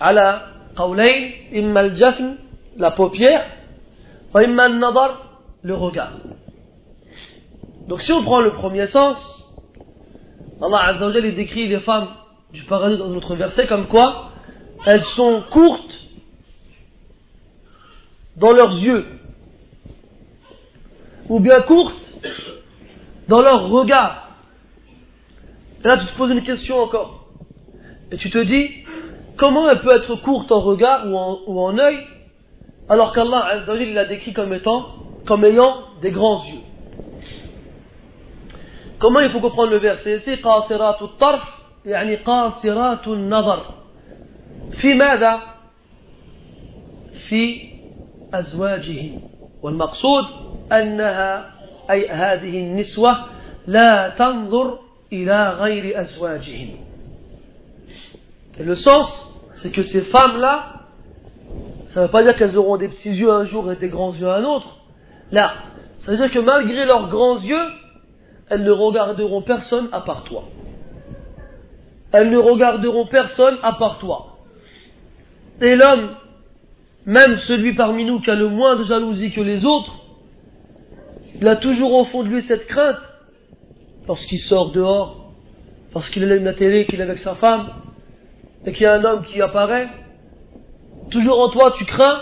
على قولين إما الجفن la paupière وإما النظر le regard donc si on prend le premier sens Allah Azza wa il décrit les femmes du paradis dans notre verset comme quoi elles sont courtes dans leurs yeux ou bien courtes dans leur regard. Et là, tu te poses une question encore. Et tu te dis, comment elle peut être courte en regard ou en, ou en œil, alors qu'Allah il l'a décrit comme étant, comme ayant des grands yeux. Comment il faut comprendre le verset ici قاصرات الطرف يعني قاصرات النظر في ماذا؟ في أزواجهم والمقصود أنها أي هذه النسوة لا تنظر il ila ghayri azwajihin. Et le sens, c'est que ces femmes-là, ça ne veut pas dire qu'elles auront des petits yeux un jour et des grands yeux un autre. Là, ça veut dire que malgré leurs grands yeux, elles ne regarderont personne à part toi. Elles ne regarderont personne à part toi. Et l'homme, même celui parmi nous qui a le moins de jalousie que les autres, il a toujours au fond de lui cette crainte lorsqu'il sort dehors, lorsqu'il allume la télé, qu'il est avec sa femme, et qu'il y a un homme qui apparaît, toujours en toi tu crains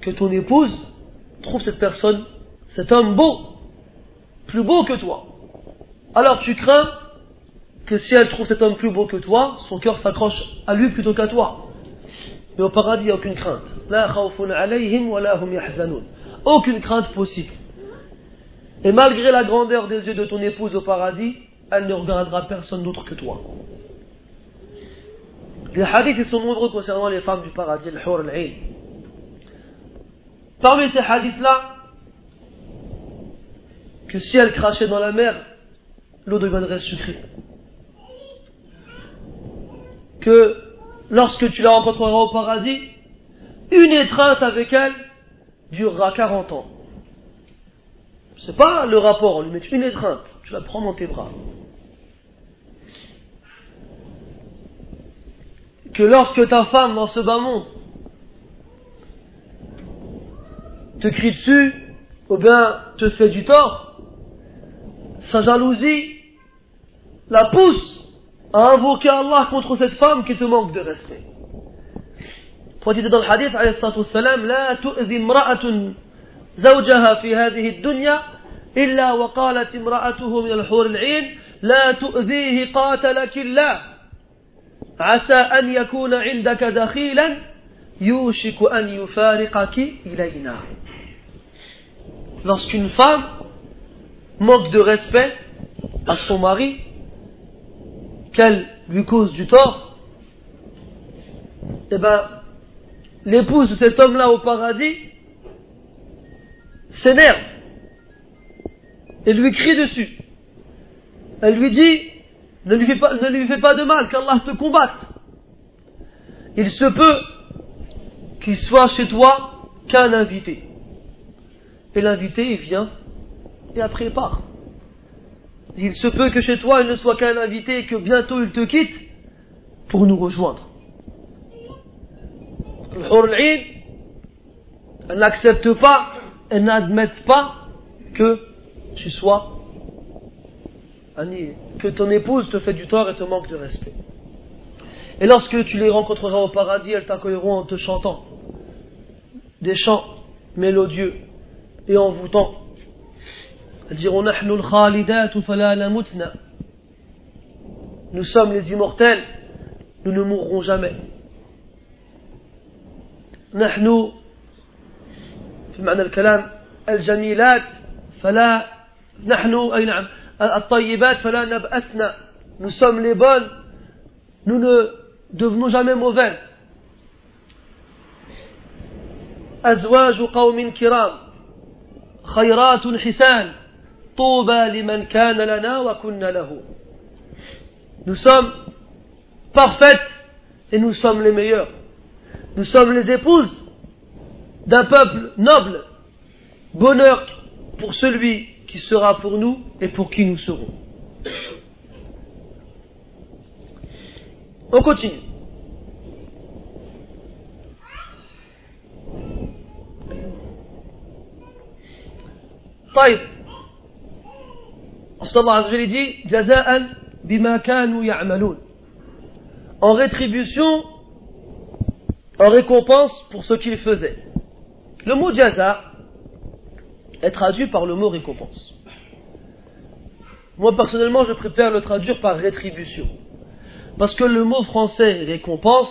que ton épouse trouve cette personne, cet homme beau, plus beau que toi. Alors tu crains que si elle trouve cet homme plus beau que toi, son cœur s'accroche à lui plutôt qu'à toi. Mais au paradis, il n'y a aucune crainte. Aucune crainte possible. Et malgré la grandeur des yeux de ton épouse au paradis, elle ne regardera personne d'autre que toi. Les hadiths sont nombreux concernant les femmes du paradis, le hur Parmi ces hadiths-là, que si elles crachaient dans la mer, l'eau deviendrait sucrée. Que lorsque tu la rencontreras au paradis, une étreinte avec elle durera 40 ans. C'est pas le rapport, on lui met une étreinte, tu la prends dans tes bras. Que lorsque ta femme dans ce bas monde te crie dessus, ou bien te fait du tort, sa jalousie la pousse à invoquer Allah contre cette femme qui te manque de respect. Pour dire dans le hadith, alayhi la زوجها في هذه الدنيا إلا وقالت امرأته من الحور العين لا تؤذيه قاتلك الله عسى أن يكون عندك دخيلا يوشك أن يفارقك إلينا Lorsqu'une femme manque de respect à son mari, qu'elle lui cause du tort, eh ben, l'épouse de cet homme-là au paradis s'énerve et lui crie dessus. Elle lui dit, ne lui fais pas, ne lui fais pas de mal, qu'Allah te combatte. Il se peut qu'il soit chez toi qu'un invité. Et l'invité, vient et après il part. Il se peut que chez toi, il ne soit qu'un invité et que bientôt il te quitte pour nous rejoindre. elle n'accepte pas elles n'admettent pas que tu sois que ton épouse te fait du tort et te manque de respect. Et lorsque tu les rencontreras au paradis, elles t'accueilleront en te chantant des chants mélodieux et envoûtants. Elles diront Nous sommes les immortels, nous ne mourrons jamais. في معنى الكلام الجميلات فلا نحن أي نعم الطيبات فلا نبأسنا nous sommes les bonnes nous ne devenons jamais mauvaises أزواج قوم كرام خيرات حسان طوبى لمن كان لنا وكنا له nous sommes parfaites et nous sommes les meilleurs nous sommes les épouses d'un peuple noble, bonheur pour celui qui sera pour nous et pour qui nous serons. On continue. طيب Allah Azza wa dit جزاء بما كانوا يعملون en rétribution en récompense pour ce qu'ils faisaient le mot jaza est traduit par le mot récompense. Moi personnellement, je préfère le traduire par rétribution. Parce que le mot français récompense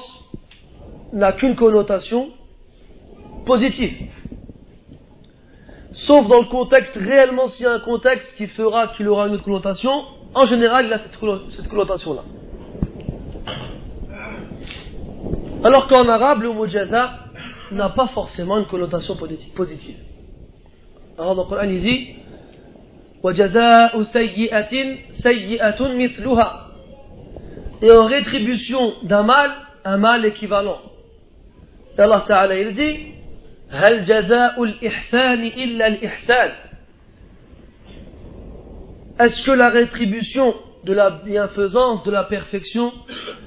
n'a qu'une connotation positive. Sauf dans le contexte, réellement s'il y a un contexte qui fera qu'il aura une autre connotation, en général il a cette connotation-là. Alors qu'en arabe, le mot jaza n'a pas forcément une connotation positive. Alors dans le Coran il dit Et en rétribution d'un mal, un mal équivalent. Et Allah Ta'ala il dit هل جزاء الإحسان إلا الإحسان Est-ce que la rétribution de la bienfaisance, de la perfection,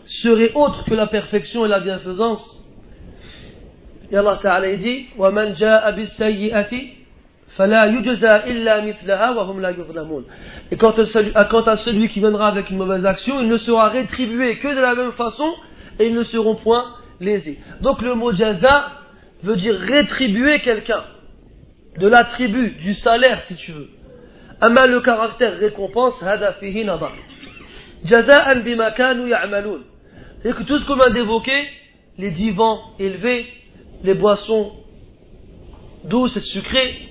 serait autre que la perfection et la bienfaisance et Allah Ta'ala dit وَمَنْ جَاءَ بِالسَّيِّئَةِ Et quant à, celui, quant à celui qui viendra avec une mauvaise action, il ne sera rétribué que de la même façon et ils ne seront point lésés. Donc le mot jaza veut dire rétribuer quelqu'un, de l'attribut, du salaire si tu veux. Ama le caractère récompense, hada fihi nadar. Jaza'an bima kanu ya'malun. C'est que tout ce qu'on vient d'évoquer, les divans élevés, les boissons douces et sucrées,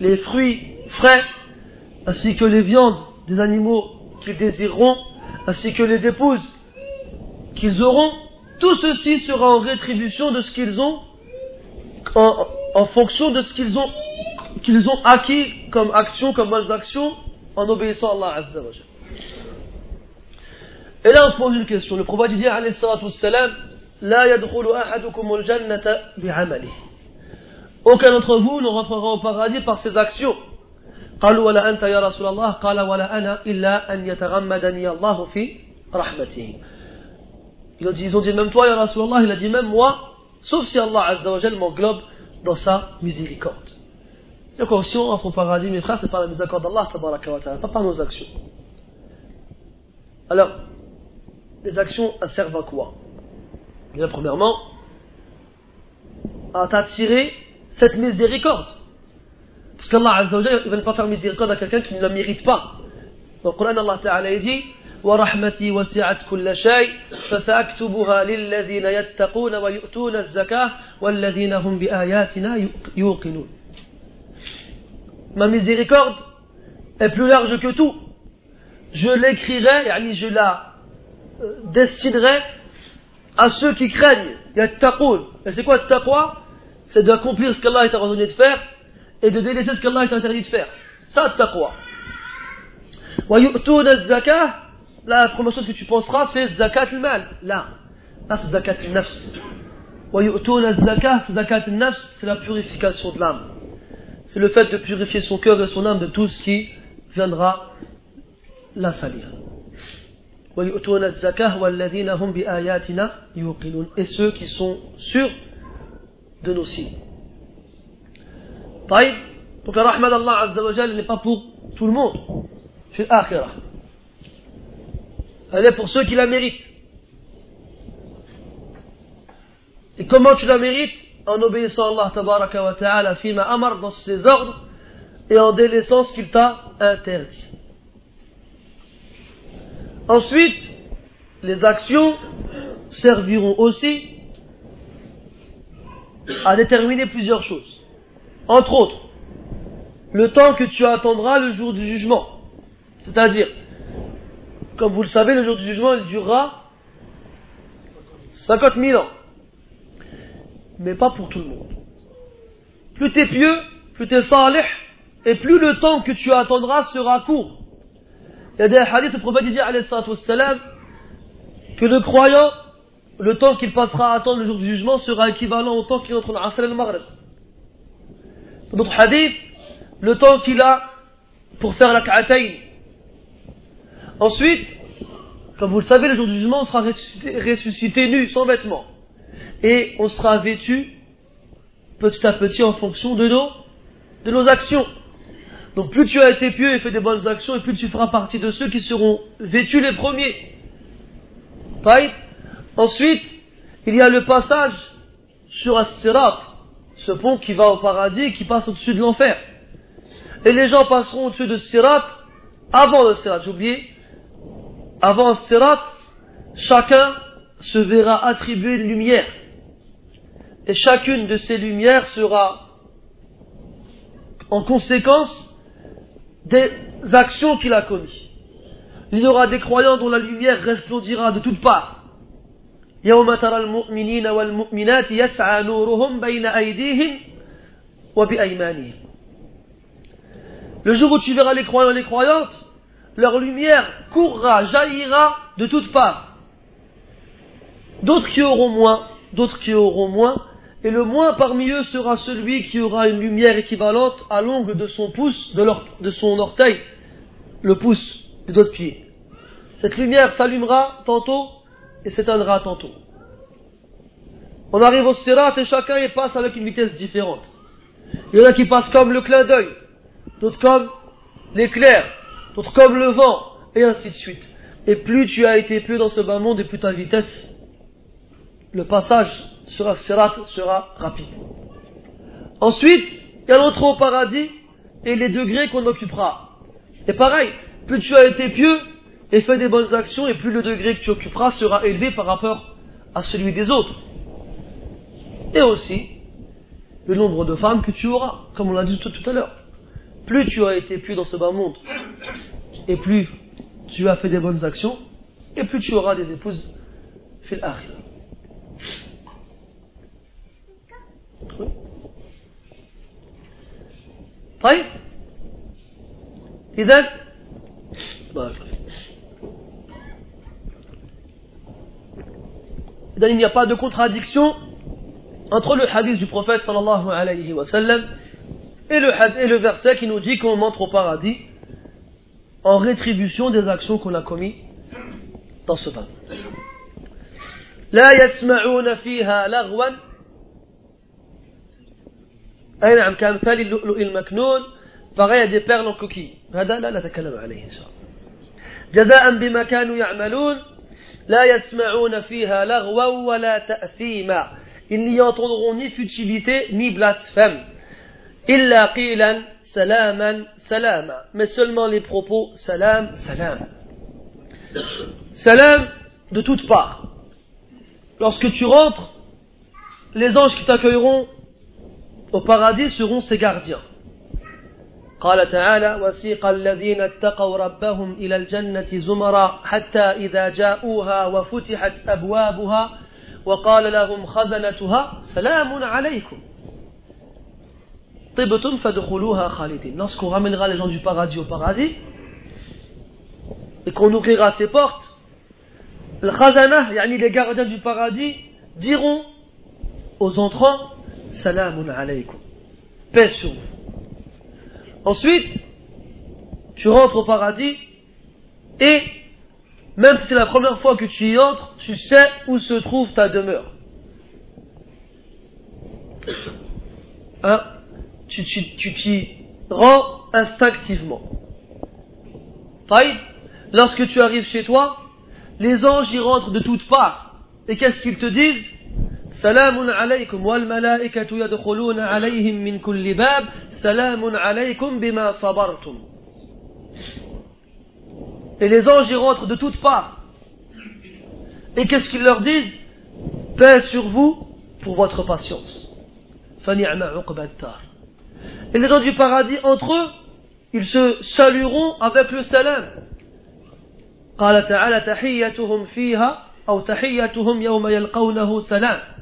les fruits frais, ainsi que les viandes des animaux qu'ils désireront, ainsi que les épouses qu'ils auront, tout ceci sera en rétribution de ce qu'ils ont, en, fonction de ce qu'ils ont, qu'ils ont acquis comme action, comme bonnes actions, en obéissant à Allah Azza wa Et là on se pose une question. Le prophète dit, alayhi salatu wassalam, لا يدخل أحدكم الجنة بعمله aucun d'entre vous ne rentrera au paradis par ses actions. قالوا ولا أنت يا رسول الله قال ولا أنا إلا أن يتغمدني الله في رحمته ils ont, dit, ils ont dit même toi ya Rasulallah il a dit même moi sauf si Allah Azza wa m'englobe dans sa miséricorde donc si on entre au paradis mes frères c'est par la miséricorde d'Allah pas par nos actions alors les actions elles servent à quoi Déjà premièrement à t'attirer cette miséricorde. Parce qu'Allah Azza wa il va ne pas faire miséricorde à quelqu'un qui ne la mérite pas. Dans le Coran, Allah Ta'ala dit ورحمتي وسعت كل شيء فسأكتبها للذين يتقون ويؤتون الزكاة والذين هم بآياتنا يوقنون Ma miséricorde est plus large que tout. Je l'écrirai, yani je la euh, destinerai à ceux qui craignent. Yattaqoun. Et c'est quoi taqwa? C'est d'accomplir ce qu'Allah est ordonné de faire et de délaisser ce qu'Allah est interdit de faire. Ça, taqwa. La première chose que tu penseras, c'est zakat al-mal. Là, là c'est zakat al-nafs. zakat al-nafs, c'est la purification de l'âme. C'est le fait de purifier son cœur et son âme de tout ce qui viendra la salir. Et ceux qui sont sûrs de nos signes. طيب donc la rahmat d'Allah Azza wa Jal n'est pas pour tout le monde في الآخرة elle est pour ceux qui la méritent et comment tu la mérites en obéissant à Allah tabaraka wa ta'ala fima amar dans ses ordres et en délaissant ce qu'il t'a interdit ensuite les actions serviront aussi à déterminer plusieurs choses. Entre autres, le temps que tu attendras le jour du jugement. C'est-à-dire, comme vous le savez, le jour du jugement, durera 50 000 ans. Mais pas pour tout le monde. Plus tu es pieux, plus tu es salih, et plus le temps que tu attendras sera court. Il y a des hadiths, le prophète dit, que le croyant le temps qu'il passera à attendre le jour du jugement sera équivalent au temps qu'il entre l'Asr et le Maghreb. Dans notre hadith, le temps qu'il a pour faire la ka'atayn. Ensuite, comme vous le savez, le jour du jugement, on sera ressuscité, nu, sans vêtements. Et on sera vêtu petit à petit en fonction de nos actions. Donc plus tu as été pieux et fait des bonnes actions, et plus tu feras partie de ceux qui seront vêtus les premiers. Ensuite, il y a le passage sur As-Sirat, ce pont qui va au paradis qui passe au-dessus de l'enfer. Et les gens passeront au-dessus de Sirat avant le Sirat. J'ai oublié. Avant Sirat, chacun se verra attribuer une lumière. Et chacune de ces lumières sera en conséquence des actions qu'il a commises. Il y aura des croyants dont la lumière resplendira de toutes parts. يوم ترى المؤمنين والمؤمنات يسعى نورهم بين أيديهم وبأيمانهم Le jour où tu verras les croyants et les croyantes, leur lumière courra, jaillira de toutes parts. D'autres qui auront moins, d'autres qui auront moins, et le moins parmi eux sera celui qui aura une lumière équivalente à l'ongle de son pouce, de, de son orteil, le pouce de d'autres pieds. Cette lumière s'allumera tantôt et s'éteindra tantôt. On arrive au sirat et chacun y passe avec une vitesse différente. Il y en a qui passent comme le clin d'œil, d'autres comme l'éclair, d'autres comme le vent, et ainsi de suite. Et plus tu as été pieux dans ce bas monde, et plus ta vitesse, le passage sera, sera rapide. Ensuite, il y a l'entrée au paradis et les degrés qu'on occupera. Et pareil, plus tu as été pieux et fait des bonnes actions, et plus le degré que tu occuperas sera élevé par rapport à celui des autres. Et aussi, le nombre de femmes que tu auras, comme on l'a dit tout, à l'heure. Plus tu as été pieux dans ce bas monde, et plus tu as fait des bonnes actions, et plus tu auras des épouses fil طيب إذا il n'y a pas de contradiction entre le hadith du prophète sallallahu alayhi wa sallam et le, et le verset qui nous dit qu'on entre au paradis en rétribution des actions qu'on a commises dans ce bab. لا يسمعون فيها لغوا أي نعم كامثال اللؤلؤ المكنون فغاية des perles en coquille هذا لا نتكلم عليه إن شاء الله جزاء بما كانوا يعملون لا يسمعون فيها لغوا ولا تأثيما ils n'y entendront ni futilité ni blasphème إلا قيلا سلاما سلاما mais seulement les propos salam salam salam de toutes parts lorsque tu rentres les anges qui t'accueilleront au paradis seront ses gardiens قال تعالى وسيق الذين اتقوا ربهم إلى الجنة زمرا حتى إذا جاءوها وفتحت أبوابها وقال لهم خزنتها سلام عليكم طبتم فدخلوها خالدين lorsqu'on ramènera les gens du paradis au paradis et qu'on ouvrira ses portes le khazana yani les gardiens du paradis diront aux entrants salamun alaykum paix sur vous Ensuite, tu rentres au paradis et même si c'est la première fois que tu y entres, tu sais où se trouve ta demeure. Hein? Tu t'y rends instinctivement. Lorsque tu arrives chez toi, les anges y rentrent de toutes parts. Et qu'est-ce qu'ils te disent? سلام عليكم والملائكة يدخلون عليهم من كل باب سلام عليكم بما صبرتم Et les anges y rentrent de toutes parts. Et qu'est-ce qu'ils leur disent Paix sur vous pour votre patience. Et les gens du paradis, entre eux, ils se salueront avec le salam. قال تعالى تحيتهم فيها أو تحيتهم يوم يلقونه سلام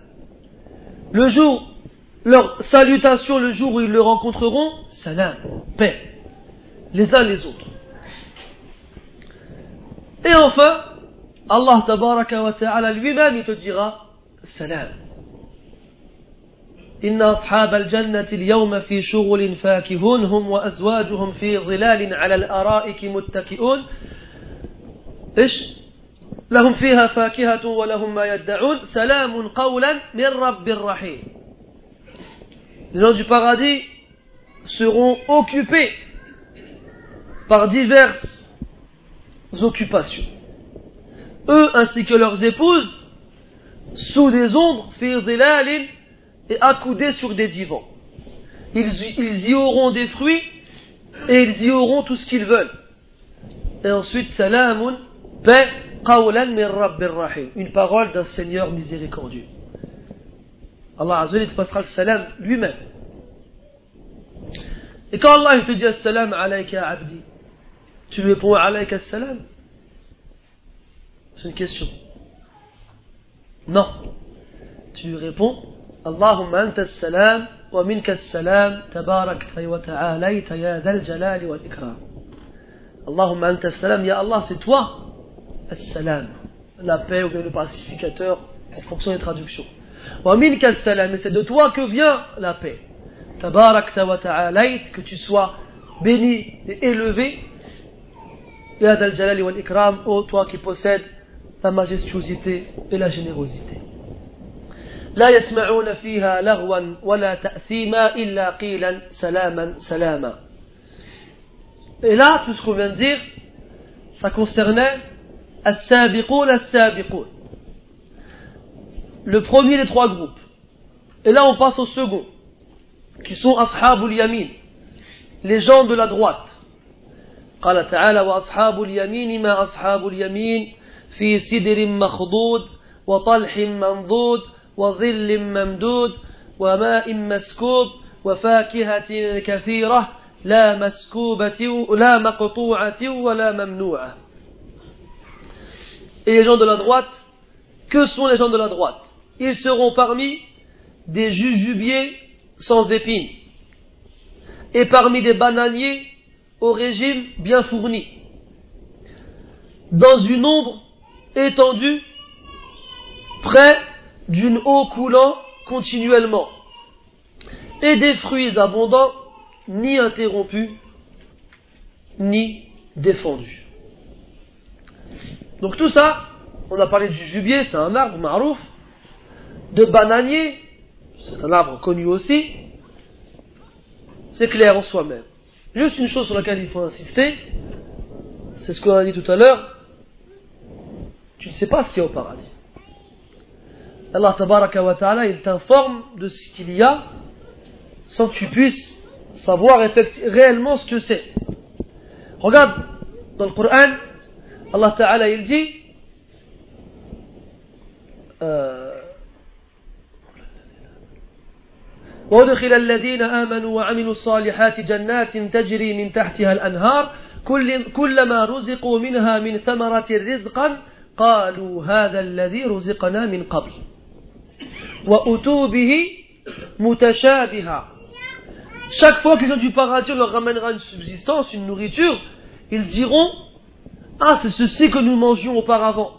le jour, leur salutation le jour où ils le rencontreront, salam, paix, les uns les autres. Et enfin, Allah tabaraka wa ta'ala lui-même, il te dira, salam. إن أصحاب الجنة اليوم في شغل فاكهون هم وأزواجهم في ظلال على الأرائك متكئون إيش لهم فيها فاكهة ولهم ما يدعون سلام قولا من رب الرحيم Les gens du paradis seront occupés par diverses occupations. Eux ainsi que leurs épouses, sous des ombres, et accoudés sur des divans. Ils, ils y auront des fruits et ils y auront tout ce qu'ils veulent. Et ensuite, salamun, paix une parole d'un Seigneur miséricordieux. Allah Azza te passera le salam lui-même. Et quand Allah te dit salam alayka abdi, tu réponds alayka salam C'est une question. Non. Tu lui réponds Allahumma anta salam wa minka salam tabarakta wa ta'alayta ya dhal jalali wal ikram. Allahumma anta salam, ya Allah, c'est toi salam la paix ou bien le pacificateur, en fonction des traductions. Wa minka salam, et c'est de toi que vient la paix. Tabarakta wa ta'alayt, que tu sois béni et élevé. Ya dal jalali wal ikram, ô toi qui possèdes la majestuosité et la générosité. لا يسمعون فيها لغوا ولا تأثيما إلا قيلا سلاما سلاما Et là, tout ce qu'on vient de dire, ça concernait As-Sabiqoun, As-Sabiqoun. Le premier des trois groupes. Et là, on passe au second, qui sont Ashabul Yamin, les gens de la droite. قال تعالى وأصحاب اليمين ما أصحاب اليمين في سدر مخضود وطلح منضود وظل ممدود وماء مسكوب وفاكهة كثيرة لا مسكوبة لا مقطوعة ولا ممنوعة et les gens de la droite, que sont les gens de la droite? Ils seront parmi des jujubiers sans épines. Et parmi des bananiers au régime bien fourni, dans une ombre étendue près d'une eau coulant continuellement, et des fruits abondants, ni interrompus, ni défendus. Donc tout ça, on a parlé du jubier, c'est un arbre marouf, de bananier, c'est un arbre connu aussi, c'est clair en soi-même. Juste une chose sur laquelle il faut insister, c'est ce qu'on a dit tout à l'heure, tu ne sais pas ce qu'il y a au paradis. Allah tabaraka wa ta'ala, il t'informe de ce qu'il y a sans que tu puisses savoir réellement ce que c'est. Regarde, dans le Coran, Ta'ala, il dit, euh, وادخل الذين آمنوا وعملوا الصالحات جنات تجري من تحتها الأنهار كل كلما رزقوا منها من ثمرة رزقا قالوا هذا الذي رزقنا من قبل وأتوا به متشابها. Chaque fois qu'ils ont du paradis, on leur ramènera une subsistance, une nourriture, ils diront Ah, c'est ceci que nous mangions auparavant.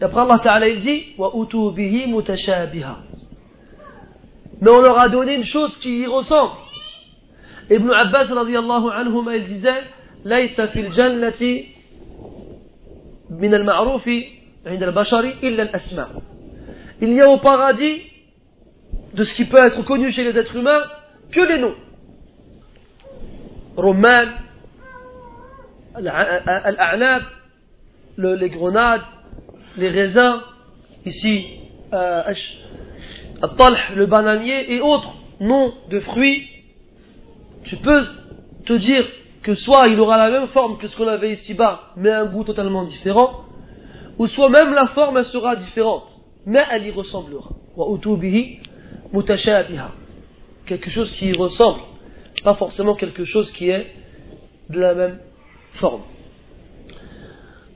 Et après Allah Ta'ala, il dit وَأُتُوا بِهِ مُتَشَابِهًا mais on leur a donné une chose qui y ressemble. Ibn Abbas radiallahu anhuma il disait ليس في الجنة من المعروف عند البشر إلا الأسماء Il y a au paradis de ce qui peut être connu chez les êtres humains que les noms. Roman, al-a'nab, les grenades, les raisins, ici, euh, le bananier et autres noms de fruits, tu peux te dire que soit il aura la même forme que ce qu'on avait ici-bas, mais un goût totalement différent, ou soit même la forme elle sera différente, mais elle y ressemblera. Quelque chose qui y ressemble, pas forcément quelque chose qui est de la même forme.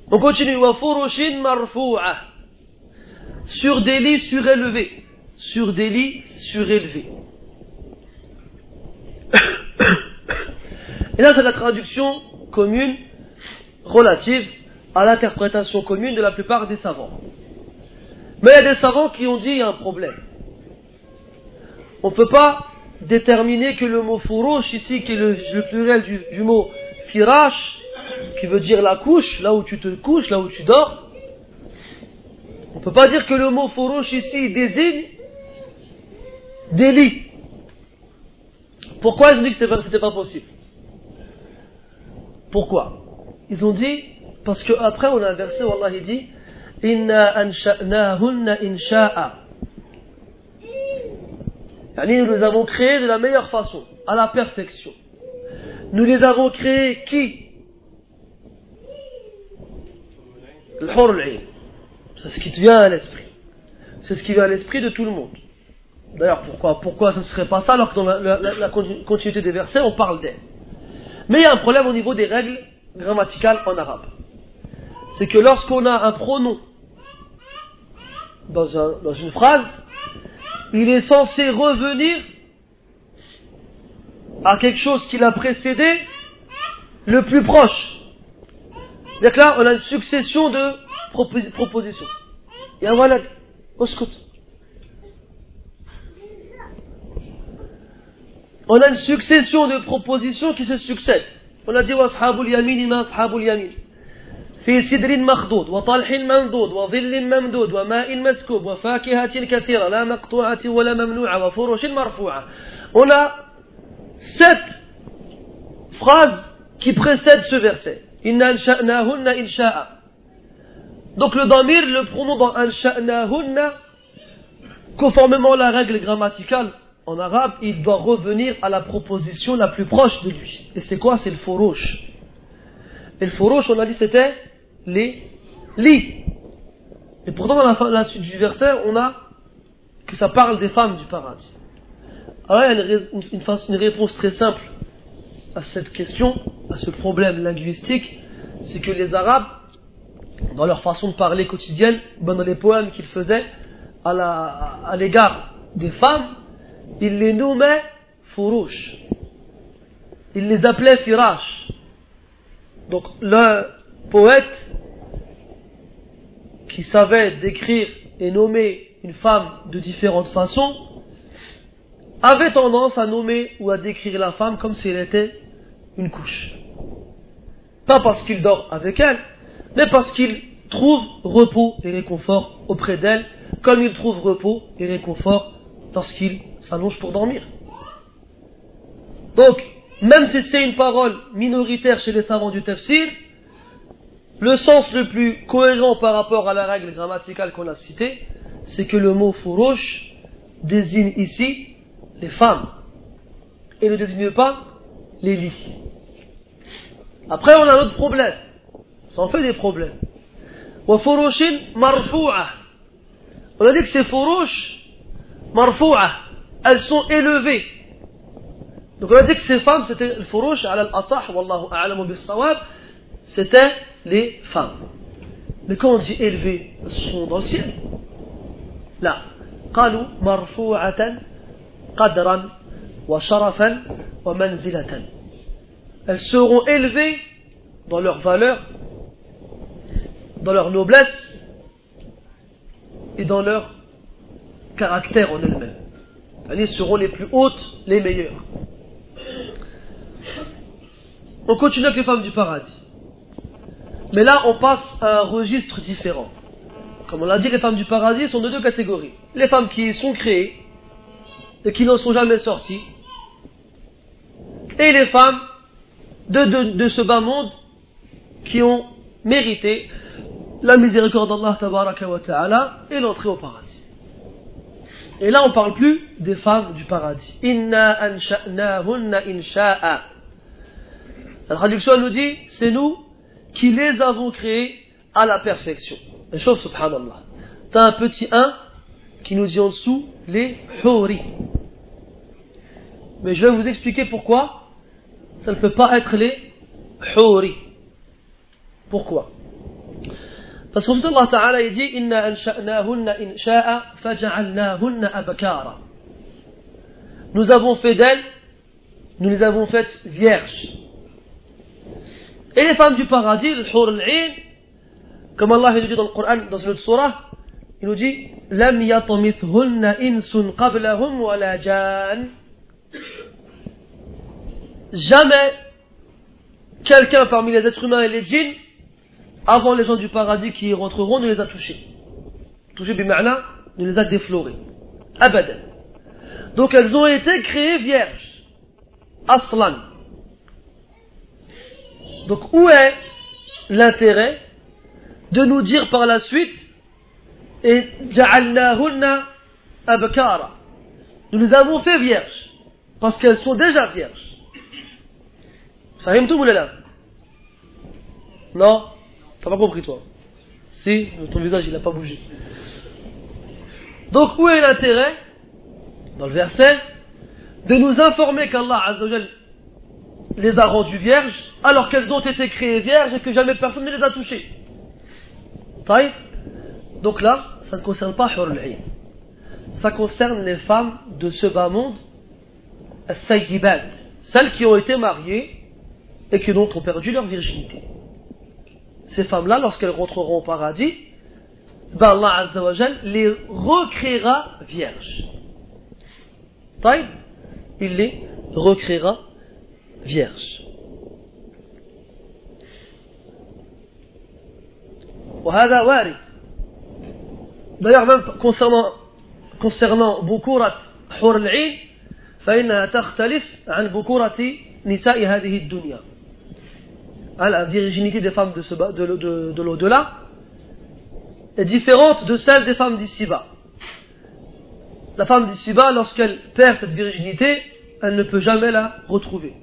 On continue. Sur des lits surélevés sur des lits. Et là, c'est la traduction commune relative à l'interprétation commune de la plupart des savants. Mais il y a des savants qui ont dit qu'il y a un problème. On ne peut pas déterminer que le mot fourouche ici, qui est le, pluriel du, mot firash, qui veut dire la couche, là où tu te couches, là où tu dors, on ne peut pas dire que le mot fourouche ici désigne délit. Pourquoi ils ont dit que c'était pas, pas possible? Pourquoi? Ils ont dit, parce qu'après on a un verset où Allah dit Inna ansha'nahunna insha'a. Nous les avons créés de la meilleure façon, à la perfection. Nous les avons créés qui? C'est ce qui te vient à l'esprit. C'est ce qui vient à l'esprit de tout le monde. D'ailleurs, pourquoi, pourquoi ce ne serait pas ça alors que dans la, continuité des versets, on parle d'elle Mais il y a un problème au niveau des règles grammaticales en arabe. C'est que lorsqu'on a un pronom dans une phrase, il est censé revenir à quelque chose qui l'a précédé le plus proche C'est-à-dire que là, on a une succession de propositions. Il y a un walad, scout. on a une succession de propositions qui se succèdent. On a dit Ashabul Yamin, Ima Ashabul Yamin. في سدر مخضود وطلح منضود وظل ممدود وماء مسكوب وفاكهة كثيرة لا مقطوعة ولا ممنوعة وفرش مرفوعة On a sept phrases qui précèdent ce verset. Donc le damir, le pronom dans ansha'nahunna, conformément à la règle grammaticale en arabe, il doit revenir à la proposition la plus proche de lui. Et c'est quoi? C'est le furush. Et le furush, on a dit, c'était les lits. Et pourtant, dans la, suite du verset, on a que ça parle des femmes du paradis. Alors, il y a une réponse très simple à cette question, à ce problème linguistique, c'est que les Arabes, dans leur façon de parler quotidienne, dans les poèmes qu'ils faisaient à l'égard des femmes, ils les nommaient furush. Ils les appelaient firash. Donc le poète qui savait décrire et nommer une femme de différentes façons avait tendance à nommer ou à décrire la femme comme si elle était une couche. Pas parce qu'il dort avec elle, mais parce qu'il trouve repos et réconfort auprès d'elle, comme il trouve repos et réconfort lorsqu'il s'allonge pour dormir. Donc, même si c'est une parole minoritaire chez les savants du tafsir, le sens le plus cohérent par rapport à la règle grammaticale qu'on a citée, c'est que le mot furush désigne ici les femmes et ne désigne pas les lits. Après, on a un autre problème. Ça en fait des problèmes. On a dit que ces furush marfou'a, elles sont élevées. Donc on a dit que ces femmes, c'était le furush, ala al-asah, wallahu a'lamu bis-sawab, c'était les femmes. Mais quand on dit élevées, elles sont dans le ciel. Là. قالوا مرفوعة قدرا وشرفا ومنزلة elles seront élevées dans leur valeur, dans leur noblesse et dans leur caractère en elles-mêmes. Elles seront les plus hautes, les meilleures. On continue avec les femmes du paradis. Mais là, on passe à un registre différent. Comme on l'a dit, les femmes du paradis sont de deux catégories. Les femmes qui sont créées et qui n'en sont jamais sorties. Et les femmes de, de, de, ce bas monde qui ont mérité la miséricorde d'Allah ta'ala et l'entrée au paradis. Et là, on ne parle plus des femmes du paradis. Inna ansha'nahunna insha'a. La traduction nous dit, c'est nous qui les avons créées à la perfection. Et chose, subhanallah. T'as un petit 1 qui nous dit en dessous les huri. Mais je vais vous expliquer pourquoi ça ne peut pas être les huri. Pourquoi? Parce qu'ensuite Allah Ta'ala dit Inna ansha'nahunna insha'a faja'alnahunna abakara. Nous avons fait d'elles, nous les avons faites vierges. Et les femmes du paradis, le hur al comme Allah nous dit dans le Coran, dans une autre surah, il nous dit Lam yatamithhunna insun qablahum wa la jan jamais quelqu'un parmi les êtres humains et les djinns, avant les gens du paradis qui y rentreront, ne les a touchés. Touchés bima'na, ne les a déflorés. Abadan. Donc elles ont été créées vierges. Aslan. Donc où est l'intérêt de nous dire par la suite et abkara. Nous les avons fait vierges parce qu'elles sont déjà vierges. Tout ou là Non T'as pas compris toi Si, ton visage il n'a pas bougé. Donc où est l'intérêt Dans le verset, de nous informer qu'Allah les a rendues vierges alors qu'elles ont été créées vierges et que jamais personne ne les a touchées. Donc là, ça ne concerne pas Hurul Ça concerne les femmes de ce bas monde, celles qui ont été mariées et qui donc ont perdu leur virginité. Ces femmes-là, lorsqu'elles rentreront au paradis, ben Allah les recréera vierges. Il les recréera vierges. وهذا وارد d'ailleurs même concernant concernant بكورة حور العين فإنها تختلف عن بكورة نساء هذه الدنيا la virginité des femmes de, de, de, de l'au-delà est différente de celle des femmes d'ici-bas. La femme d'ici-bas, lorsqu'elle perd cette virginité, elle ne peut jamais la retrouver.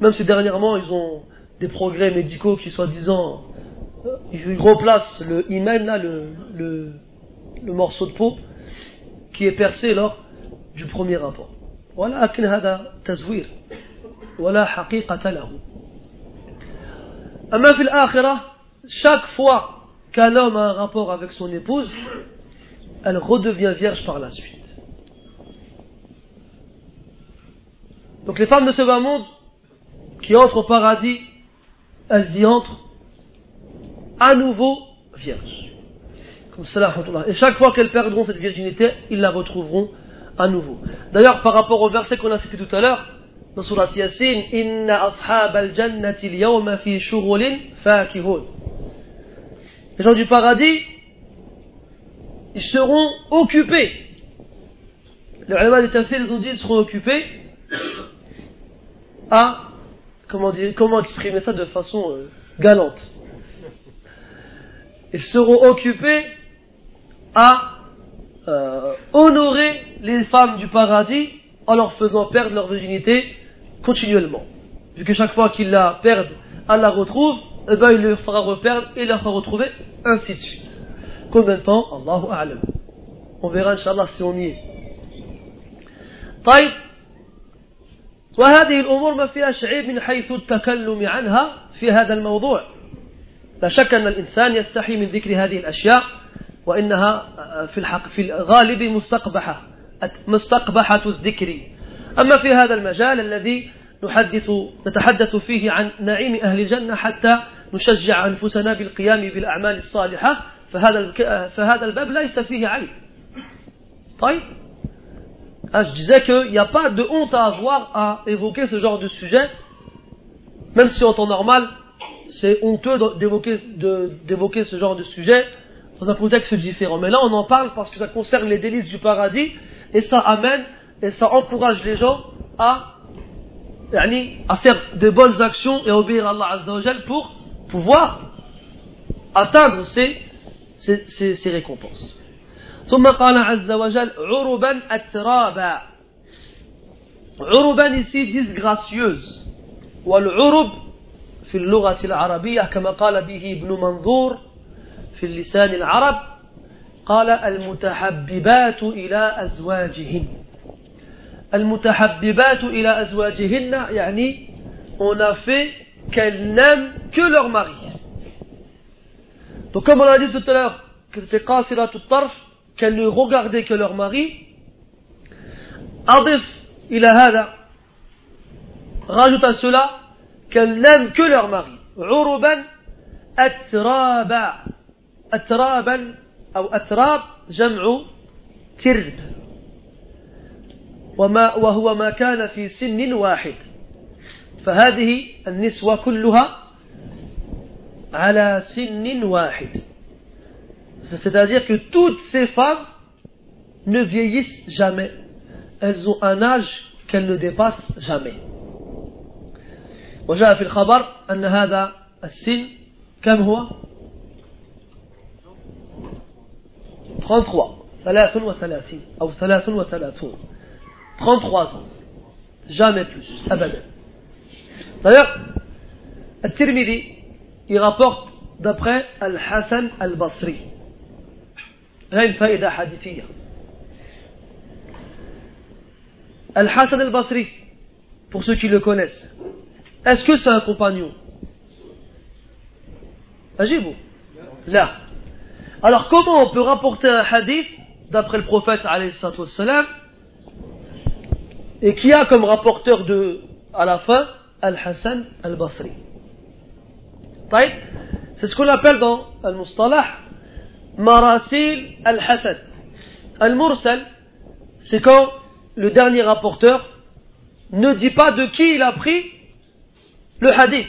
Même si dernièrement, ils ont des progrès médicaux qui, soi-disant, euh, ils remplacent le hymen, là, le, morceau de peau, qui est percé lors du premier rapport. Voilà, voilà, chaque fois qu'un homme a un rapport avec son épouse, elle redevient vierge par la suite. Donc les femmes de ce bas monde qui entrent au paradis, elles y entrent à nouveau vierges. Comme cela, et chaque fois qu'elles perdront cette virginité, ils la retrouveront à nouveau. D'ailleurs, par rapport au verset qu'on a cité tout à l'heure, dans Surat Yasin, Inna ashab al-jannati fi shughulin fakihun. Les gens du paradis, ils seront occupés. Les ulama du tafsir, ils ont dit, ils seront occupés à, comment dire, comment exprimer ça de façon euh, galante. Ils seront occupés à euh, honorer les femmes du paradis en leur faisant perdre leur virginité continuellement. Vu que chaque fois qu'ils la perdent, elle la retrouve, eh ben il leur fera reperdre et leur fera retrouver, ainsi de suite. Combien de temps Allahu A'lam. On verra, Inch'Allah, si on y est. طيب وهذه الأمور ما فيها شعيب من حيث التكلم عنها في هذا الموضوع لا شك أن الإنسان يستحي من ذكر هذه الأشياء وإنها في الحق في الغالب مستقبحة مستقبحة الذكر أما في هذا المجال الذي نحدث نتحدث فيه عن نعيم أهل الجنة حتى نشجع أنفسنا بالقيام بالأعمال الصالحة فهذا فهذا الباب ليس فيه عيب طيب ah, je disais qu'il n'y a pas de honte à avoir à évoquer ce genre de sujet, même si en temps normal, c'est honteux d'évoquer, d'évoquer ce genre de sujet dans un contexte différent. Mais là, on en parle parce que ça concerne les délices du paradis et ça amène et ça encourage les gens à, à faire de bonnes actions et obéir à Allah Azza pour pouvoir atteindre ces, ces, ces, ces récompenses. ثم قال عز وجل عربا أترابا عربا ici disgracieuse والعرب في اللغة العربية كما قال به ابن منظور في اللسان العرب قال المتحببات إلى أزواجهن المتحببات إلى أزواجهن يعني on a fait qu'elles n'aiment que leur mari donc comme on a dit tout à l'heure que c'était قاصرة الطرف qu'elles ne regardaient que leur mari أضف إلى هذا rajoute à cela qu'elles n'aiment que leur mari عربا أترابا أترابا أو أتراب جمع ترب وما وهو ما كان في سن واحد فهذه النسوة كلها على سن واحد C'est-à-dire que toutes ces femmes ne vieillissent jamais. Elles ont un âge qu'elles ne dépassent jamais. وجاء في الخبر أن هذا السن كم هو 33 33 أو 33 33 ans. Jamais plus. D'ailleurs, Al-Tirmidhi, il rapporte d'après Al-Hassan Al-Basri. Une. Al-Hassan Al-Basri, pour ceux qui le connaissent, est-ce que c'est un compagnon? Agibou Là. Alors, comment on peut rapporter un hadith d'après le prophète, alayhi et qui a comme rapporteur de à la fin Al-Hassan al-Basri C'est ce qu'on appelle dans Al-Mustalah Marasil al-Hasad. Al-Mursal, c'est quand le dernier rapporteur ne dit pas de qui il a pris le hadith,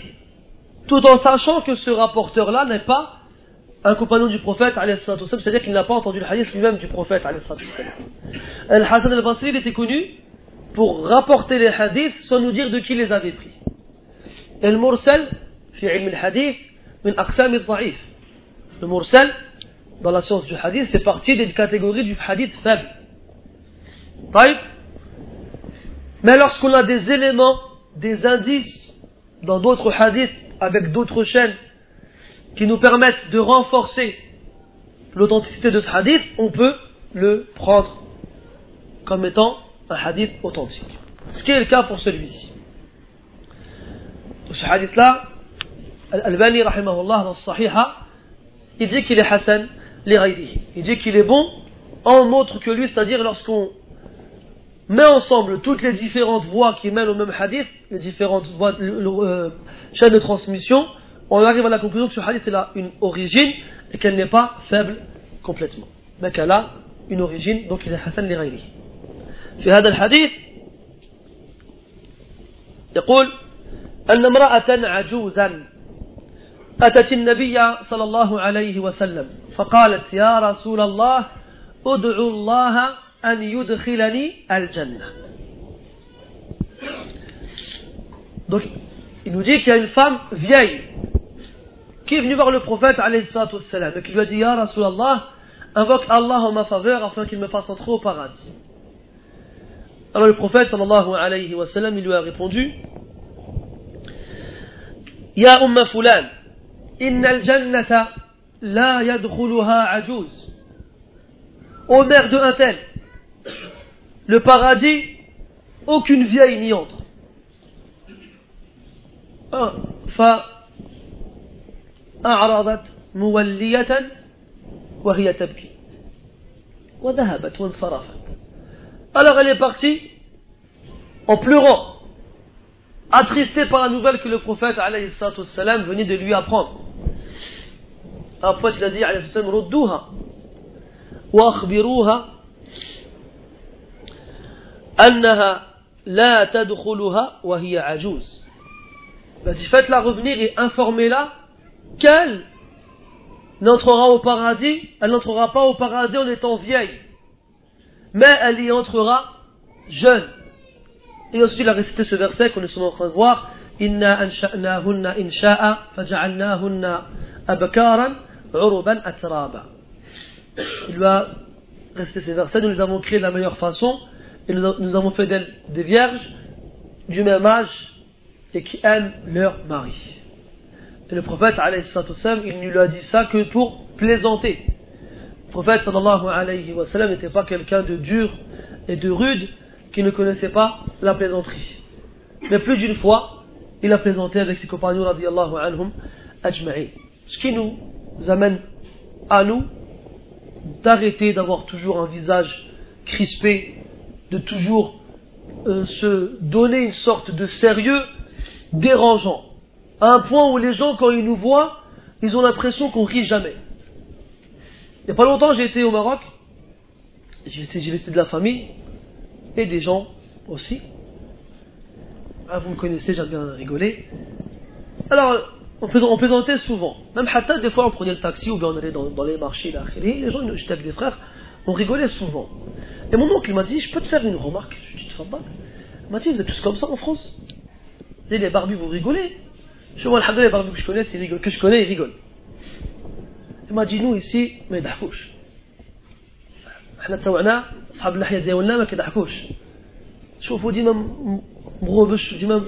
tout en sachant que ce rapporteur-là n'est pas un compagnon du prophète, c'est-à-dire qu'il n'a pas entendu le hadith lui-même du prophète. Al-Hassan al-Basri était connu pour rapporter les hadiths sans nous dire de qui les avait pris. Et le mursal, fi ilm al-hadith, min aqsam al-da'if. Le mursal, dans la science du hadith, fait partie des catégories du hadith faible. Mais lorsqu'on a des éléments, des indices dans d'autres hadiths avec d'autres chaînes qui nous permettent de renforcer l'authenticité de ce hadith, on peut le prendre comme étant un hadith authentique. Ce qui est le cas pour celui-ci. Ce hadith-là, Al-Albani, rahimahullah, dans le Sahiha, il dit qu'il est Hassan, les Il dit qu'il est bon en autre que lui, c'est-à-dire lorsqu'on met ensemble toutes les différentes voies qui mènent au même hadith, les différentes voies, le, euh, chaînes de transmission, on arrive à la conclusion que ce hadith a une origine et qu'elle n'est pas faible complètement, mais qu'elle a une origine, donc il est Hassan les في هذا الحديث يقول أن امرأة عجوزا أتت النبي صلى الله عليه وسلم فقالت يا رسول الله ادعو الله أن يدخلني الجنة Donc, il nous dit qu'il y a une femme vieille qui est venue voir le prophète et qui lui a dit Ya Rasulallah, invoque Allah en ma faveur afin qu'il me fasse entrer au paradis. Alors le prophète sallallahu alayhi wa sallam, il lui a répondu Ya Umma Fulan, inna al-jannata la yadkhuluha ajuz. Ô mère de un tel, le paradis, aucune vieille n'y entre. فأعرضت مولية وهي تبكي وذهبت وانصرفت alors elle est partie en pleurant attristée par la nouvelle que le prophète alayhi salam venait de lui apprendre alors le prophète il a dit alayhi salam ردوها واخبروها أنها لا تدخلها وهي عجوز Il a dit faites-la revenir et informez-la qu'elle n'entrera au paradis, elle n'entrera pas au paradis en étant vieille, mais elle y entrera jeune. Et ensuite il a récité ce verset qu'on est souvent en train de voir Inna ansha'nahunna insha'a faja'alnahunna abakaran uruban atraba. Il va ces versets, nous les avons créés de la meilleure façon et nous avons fait d'elles des vierges du même âge et qui aiment leur mari. Et le prophète, il ne lui a dit ça que pour plaisanter. Prophète, sallallahu alayhi wa sallam, n'était pas quelqu'un de dur et de rude qui ne connaissait pas la plaisanterie. Mais plus d'une fois, il a plaisanté avec ses compagnons, radiallahu anhum, ajma'i. Ce qui nous amène à nous d'arrêter d'avoir toujours un visage crispé, de toujours euh, se donner une sorte de sérieux dérangeant. À un point où les gens, quand ils nous voient, ils ont l'impression qu'on rit jamais. Il n'y a pas longtemps, j'ai été au Maroc. J'ai visité de la famille et des gens aussi. Ah, vous me connaissez, j'aime bien rigoler. Alors, on, plaisantait souvent. Même Hatta, des fois, on prenait le taxi ou bien on allait dans, les marchés, là, les gens, j'étais avec des frères, on rigolait souvent. Et mon oncle m'a dit, je peux te faire une remarque Je lui ai dit, Il m'a dit, vous êtes tous comme ça en France les barbus, vous rigolez. Je vois, les barbus que je connais, que je connais, ils rigolent. Il m'a dit, nous ici, ما يضحكوش. احنا تسوعنا اصحاب اللحيه ديالنا ما كيضحكوش. شوفوا ديما مغوبش ديما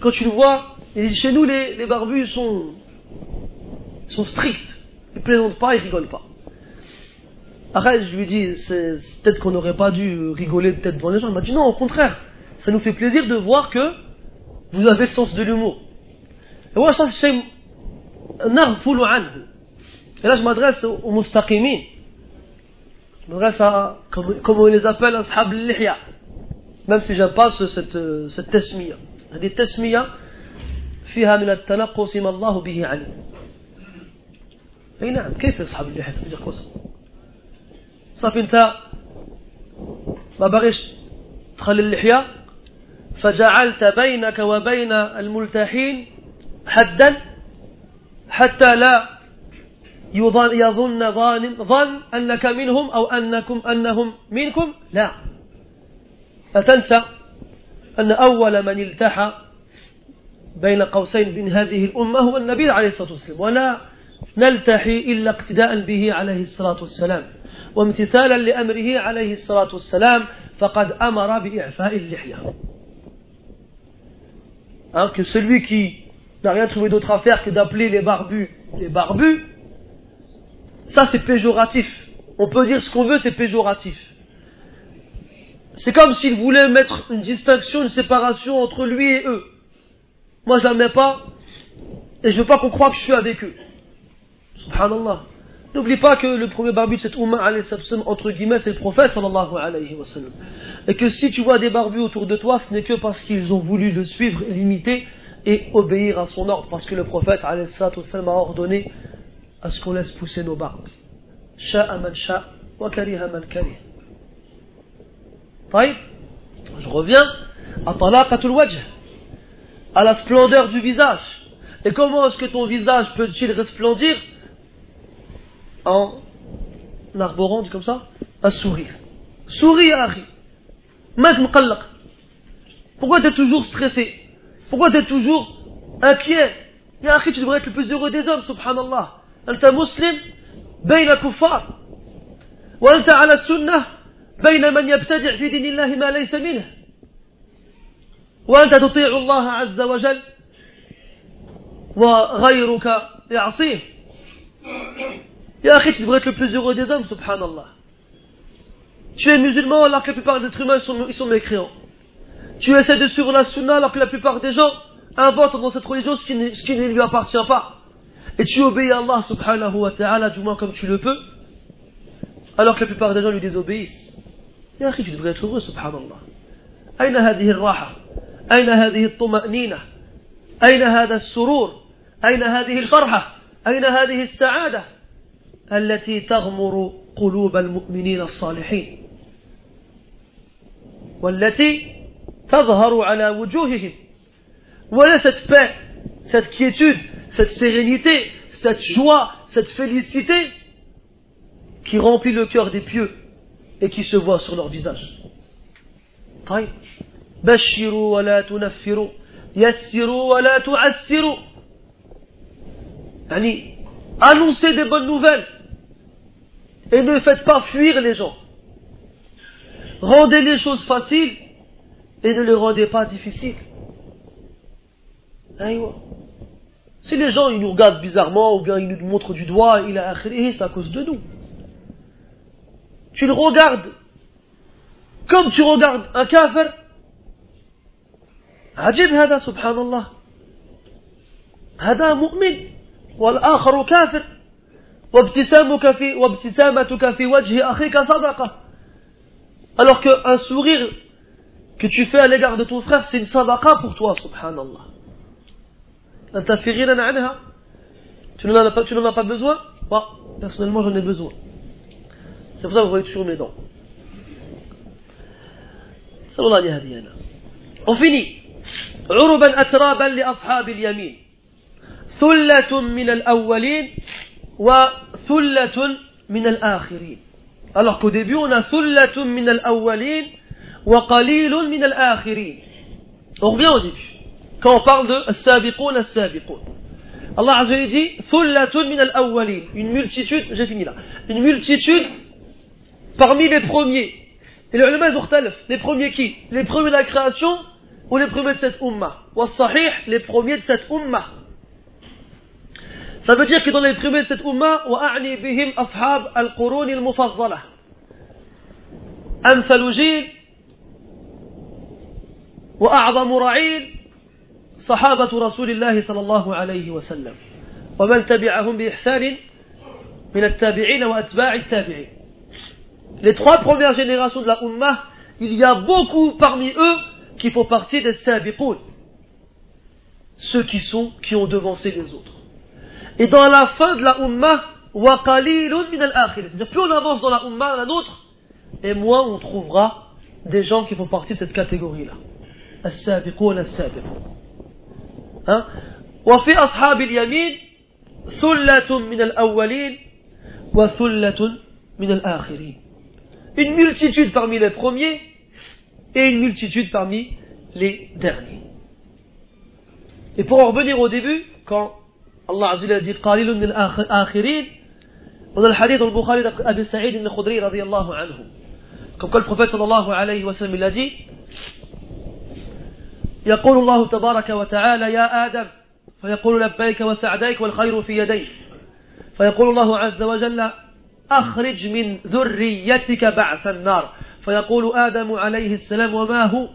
quand tu le vois, il dit chez nous les, les barbus sont, sont stricts. Ils plaisantent pas, ils rigolent pas. Après, je lui dis, c'est peut-être qu'on n'aurait pas dû rigoler peut-être devant les gens. Il m'a dit non, au contraire. Ça nous fait plaisir de voir que vous avez le sens de l'humour. Et moi, ça, c'est Et là, mustaqimin. Je m'adresse à, comme, on les appelle, ashab al-lihya. Même si j'aime pas cette, cette tasmiya. هذه التسمية فيها من التنقص ما الله به عليم. أي نعم كيف أصحاب اللحية تنقص؟ صافي أنت ما باغيش تخلي اللحية فجعلت بينك وبين الملتحين حدا حتى لا يظن ظان ظن أنك منهم أو أنكم أنهم منكم؟ لا. لا تنسى أن أول من التحى بين قوسين من هذه الأمة هو النبي عليه الصلاة والسلام ولا نلتحي إلا اقتداء به عليه الصلاة والسلام. وامتثالا لأمره عليه الصلاة والسلام فقد أمر بإعفاء اللحية. Hein, que celui qui n'a rien trouvé d'autre à faire que d'appeler les barbus les barbus, ça c'est péjoratif. On peut dire ce qu'on veut, c'est péjoratif. C'est comme s'il voulait mettre une distinction, une séparation entre lui et eux. Moi je la mets pas, et je veux pas qu'on croie que je suis avec eux. Subhanallah. N'oublie pas que le premier barbu de cette Oumma, entre guillemets, c'est le prophète sallallahu alayhi wa sallam. Et que si tu vois des barbus autour de toi, ce n'est que parce qu'ils ont voulu le suivre l'imiter et obéir à son ordre, parce que le prophète alayhi wa a ordonné à ce qu'on laisse pousser nos barbes. Sha'a man sha' wa kariha man karih. Je reviens à talaqatul wajh, à la splendeur du visage. Et comment est-ce que ton visage peut-il resplendir? En arborant, comme ça, un sourire. Souris, Harry. Pourquoi tu es toujours stressé? Pourquoi tu es toujours inquiet? Ya tu devrais être le plus heureux des hommes, subhanallah. أنت مسلم بين كفار وأنت على السنة بين من يبتدع في دين الله ما ليس منه وأنت تطيع الله عز وجل وغيرك يعصيه tu devrais être le plus heureux des hommes, subhanallah. Tu es musulman alors que la plupart des êtres humains sont, ils sont mécréants. Tu essaies de suivre la sunna alors que la plupart des gens inventent dans cette religion ce qui, ne, ce qui ne lui appartient pas. Et tu obéis à Allah subhanahu wa ta'ala du moins comme tu le peux, alors que la plupart des gens lui désobéissent. يا أخي tu devrais être heureux سبحان الله أين هذه الراحة أين هذه الطمأنينة أين هذا السرور أين هذه الفرحة أين هذه السعادة التي تغمر قلوب المؤمنين الصالحين والتي تظهر على وجوههم Voilà cette paix, cette quiétude, cette sérénité, cette joie, cette félicité qui remplit le cœur des pieux et qui se voit sur leur visage. annoncez des bonnes nouvelles et ne faites pas fuir les gens. Rendez les choses faciles et ne les rendez pas difficiles. Si les gens ils nous regardent bizarrement ou bien ils nous montrent du doigt, il a c'est à cause de nous. Tu le regardes comme tu regardes un kafir. عجيب هذا سبحان الله هذا مؤمن والآخر كافر وابتسامك في وابتسامتك في وجه أخيك صدقة alors qu'un sourire que tu fais à l'égard de ton frère c'est une sadaqa pour toi subhanallah tu n'en as pas, tu n'en as pas besoin bah, personnellement j'en ai besoin c'est pour ça que vous voyez toujours mes dents صلى الله عليه هذه أنا on finit عربا أترابا لأصحاب اليمين ثلة من الأولين وثلة من الآخرين alors qu'au début on a ثلة من الأولين وقليل من الآخرين on revient au début quand on parle de السابقون السابقون Allah Azza wa dit ثلة من الأولين une multitude j'ai fini là une multitude parmi les premiers et les ulama ils les premiers qui les premiers de la création ou les premiers de cette umma والصحيح les premiers de cette umma Ça veut dire que dans les premiers de cette umma, وأعني بهم أصحاب القرون المفضلة. أمثل جيل وأعظم رعيل صحابة رسول الله صلى الله عليه وسلم ومن تبعهم بإحسان من التابعين وأتباع التابعين Les trois premières générations de la Ummah, il y a beaucoup parmi eux qui font partie des Sabiqoun, ceux qui sont, qui ont devancé les autres. Et dans la fin de la Ummah, c'est-à-dire plus on avance dans la Ummah, la nôtre, et moins on trouvera des gens qui font partie de cette catégorie-là. As-sabiqun as-sabiqun. وفي أصحاب اليمين ثلة من الأولين وثلة من الآخرين Une multitude parmi les premiers et une multitude parmi les derniers. Et pour en revenir au début, quand Allah Azza dit قليل من الآخرين on a le hadith dans le Bukhari d'Abi Sa'id al-Khudri radiyallahu anhu. Comme quoi le prophète sallallahu alayhi wa sallam il a dit يقول الله تبارك وتعالى يا آدم فيقول لبيك وسعديك والخير في يديك. فيقول الله عز وجل أخرج من ذريتك بعث النار. فيقول آدم عليه السلام وما هو؟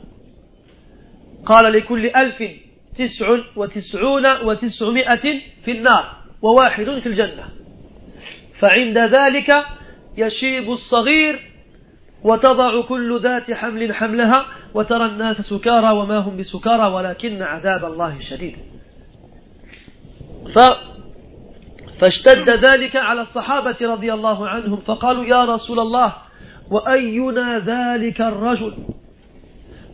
قال لكل ألف تسع وتسعون وتسعمائة في النار وواحد في الجنة. فعند ذلك يشيب الصغير وتضع كل ذات حمل حملها وترى الناس سكارى وما هم بسكارى ولكن عذاب الله شديد. ف فاشتد ذلك على الصحابة رضي الله عنهم فقالوا يا رسول الله وأينا ذلك الرجل؟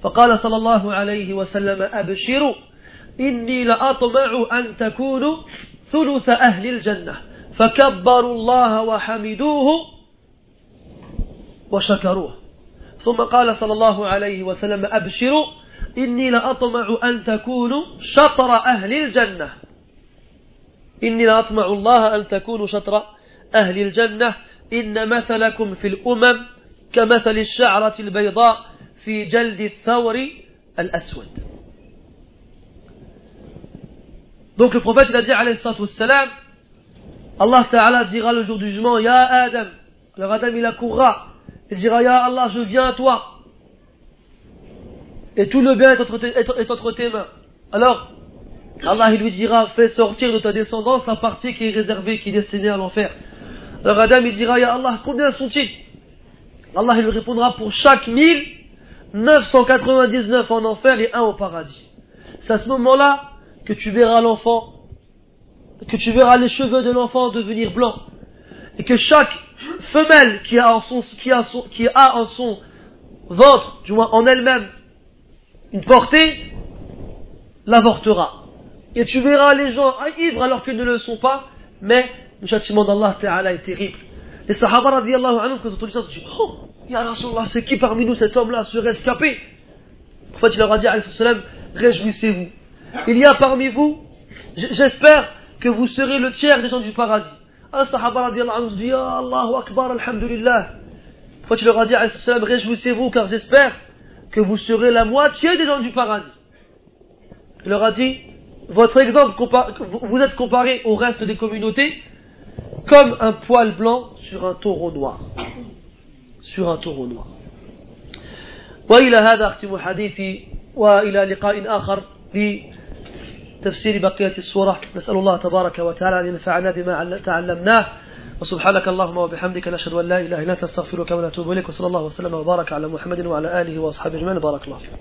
فقال صلى الله عليه وسلم أبشروا إني لأطمع أن تكونوا ثلث أهل الجنة. فكبروا الله وحمدوه وشكروه. ثم قال صلى الله عليه وسلم أبشروا إني لأطمع أن تكونوا شطر أهل الجنة. إني لأطمع الله أن تكونوا شطر أهل الجنة. إن مثلكم في الأمم كمثل الشعرة البيضاء في جلد الثور الأسود. Donc le prophète il a dit alayhi wassalam Allah Ta'ala dira le jour du jugement Ya Adam Alors Adam il accourra Il dira Ya Allah je viens à toi. Et tout le bien est entre tes, mains. Alors Allah il lui dira Fais sortir de ta descendance la partie qui est réservée Qui est destinée à l'enfer. Alors Adam il dira Ya Allah combien sont-ils? Allah il lui répondra pour chaque mille 999 en enfer et un au paradis. C'est à ce moment-là que tu verras l'enfant, que tu verras les cheveux de l'enfant devenir blancs, et que chaque femelle qui a en son, qui a en ventre, du moins en elle-même, une portée, l'avortera. Et tu verras les gens ivres alors qu'ils ne le sont pas, mais le châtiment d'Allah Ta'ala est terrible. Les Sahaba radiallahu anhu, quand ils ont entendu ça, ils ont dit, oh, Ya c'est qui parmi nous cet homme-là serait escapé? En fait, il leur a dit, réjouissez-vous il y a parmi vous, j'espère que vous serez le tiers des gens du paradis. Sahaba radiallahu anhu dit, Ya Allahu Akbar, Alhamdulillah. Quand a dit, réjouissez-vous car j'espère que vous serez la moitié des gens du paradis. Il leur a dit, votre exemple, vous êtes comparé au reste des communautés comme un poil blanc sur un taureau noir. Sur un taureau noir. وإلى هذا أختم حديثي وإلى لقاء آخر تفسير بقية السورة. نسأل الله تبارك وتعالى أن ينفعنا بما تعلمناه. وسبحانك اللهم وبحمدك نشهد أن لا إله إلا أنت نستغفرك ونتوب إليك. وصلى الله وسلم وبارك على محمد وعلى آله وأصحابه أجمعين. بارك الله فيكم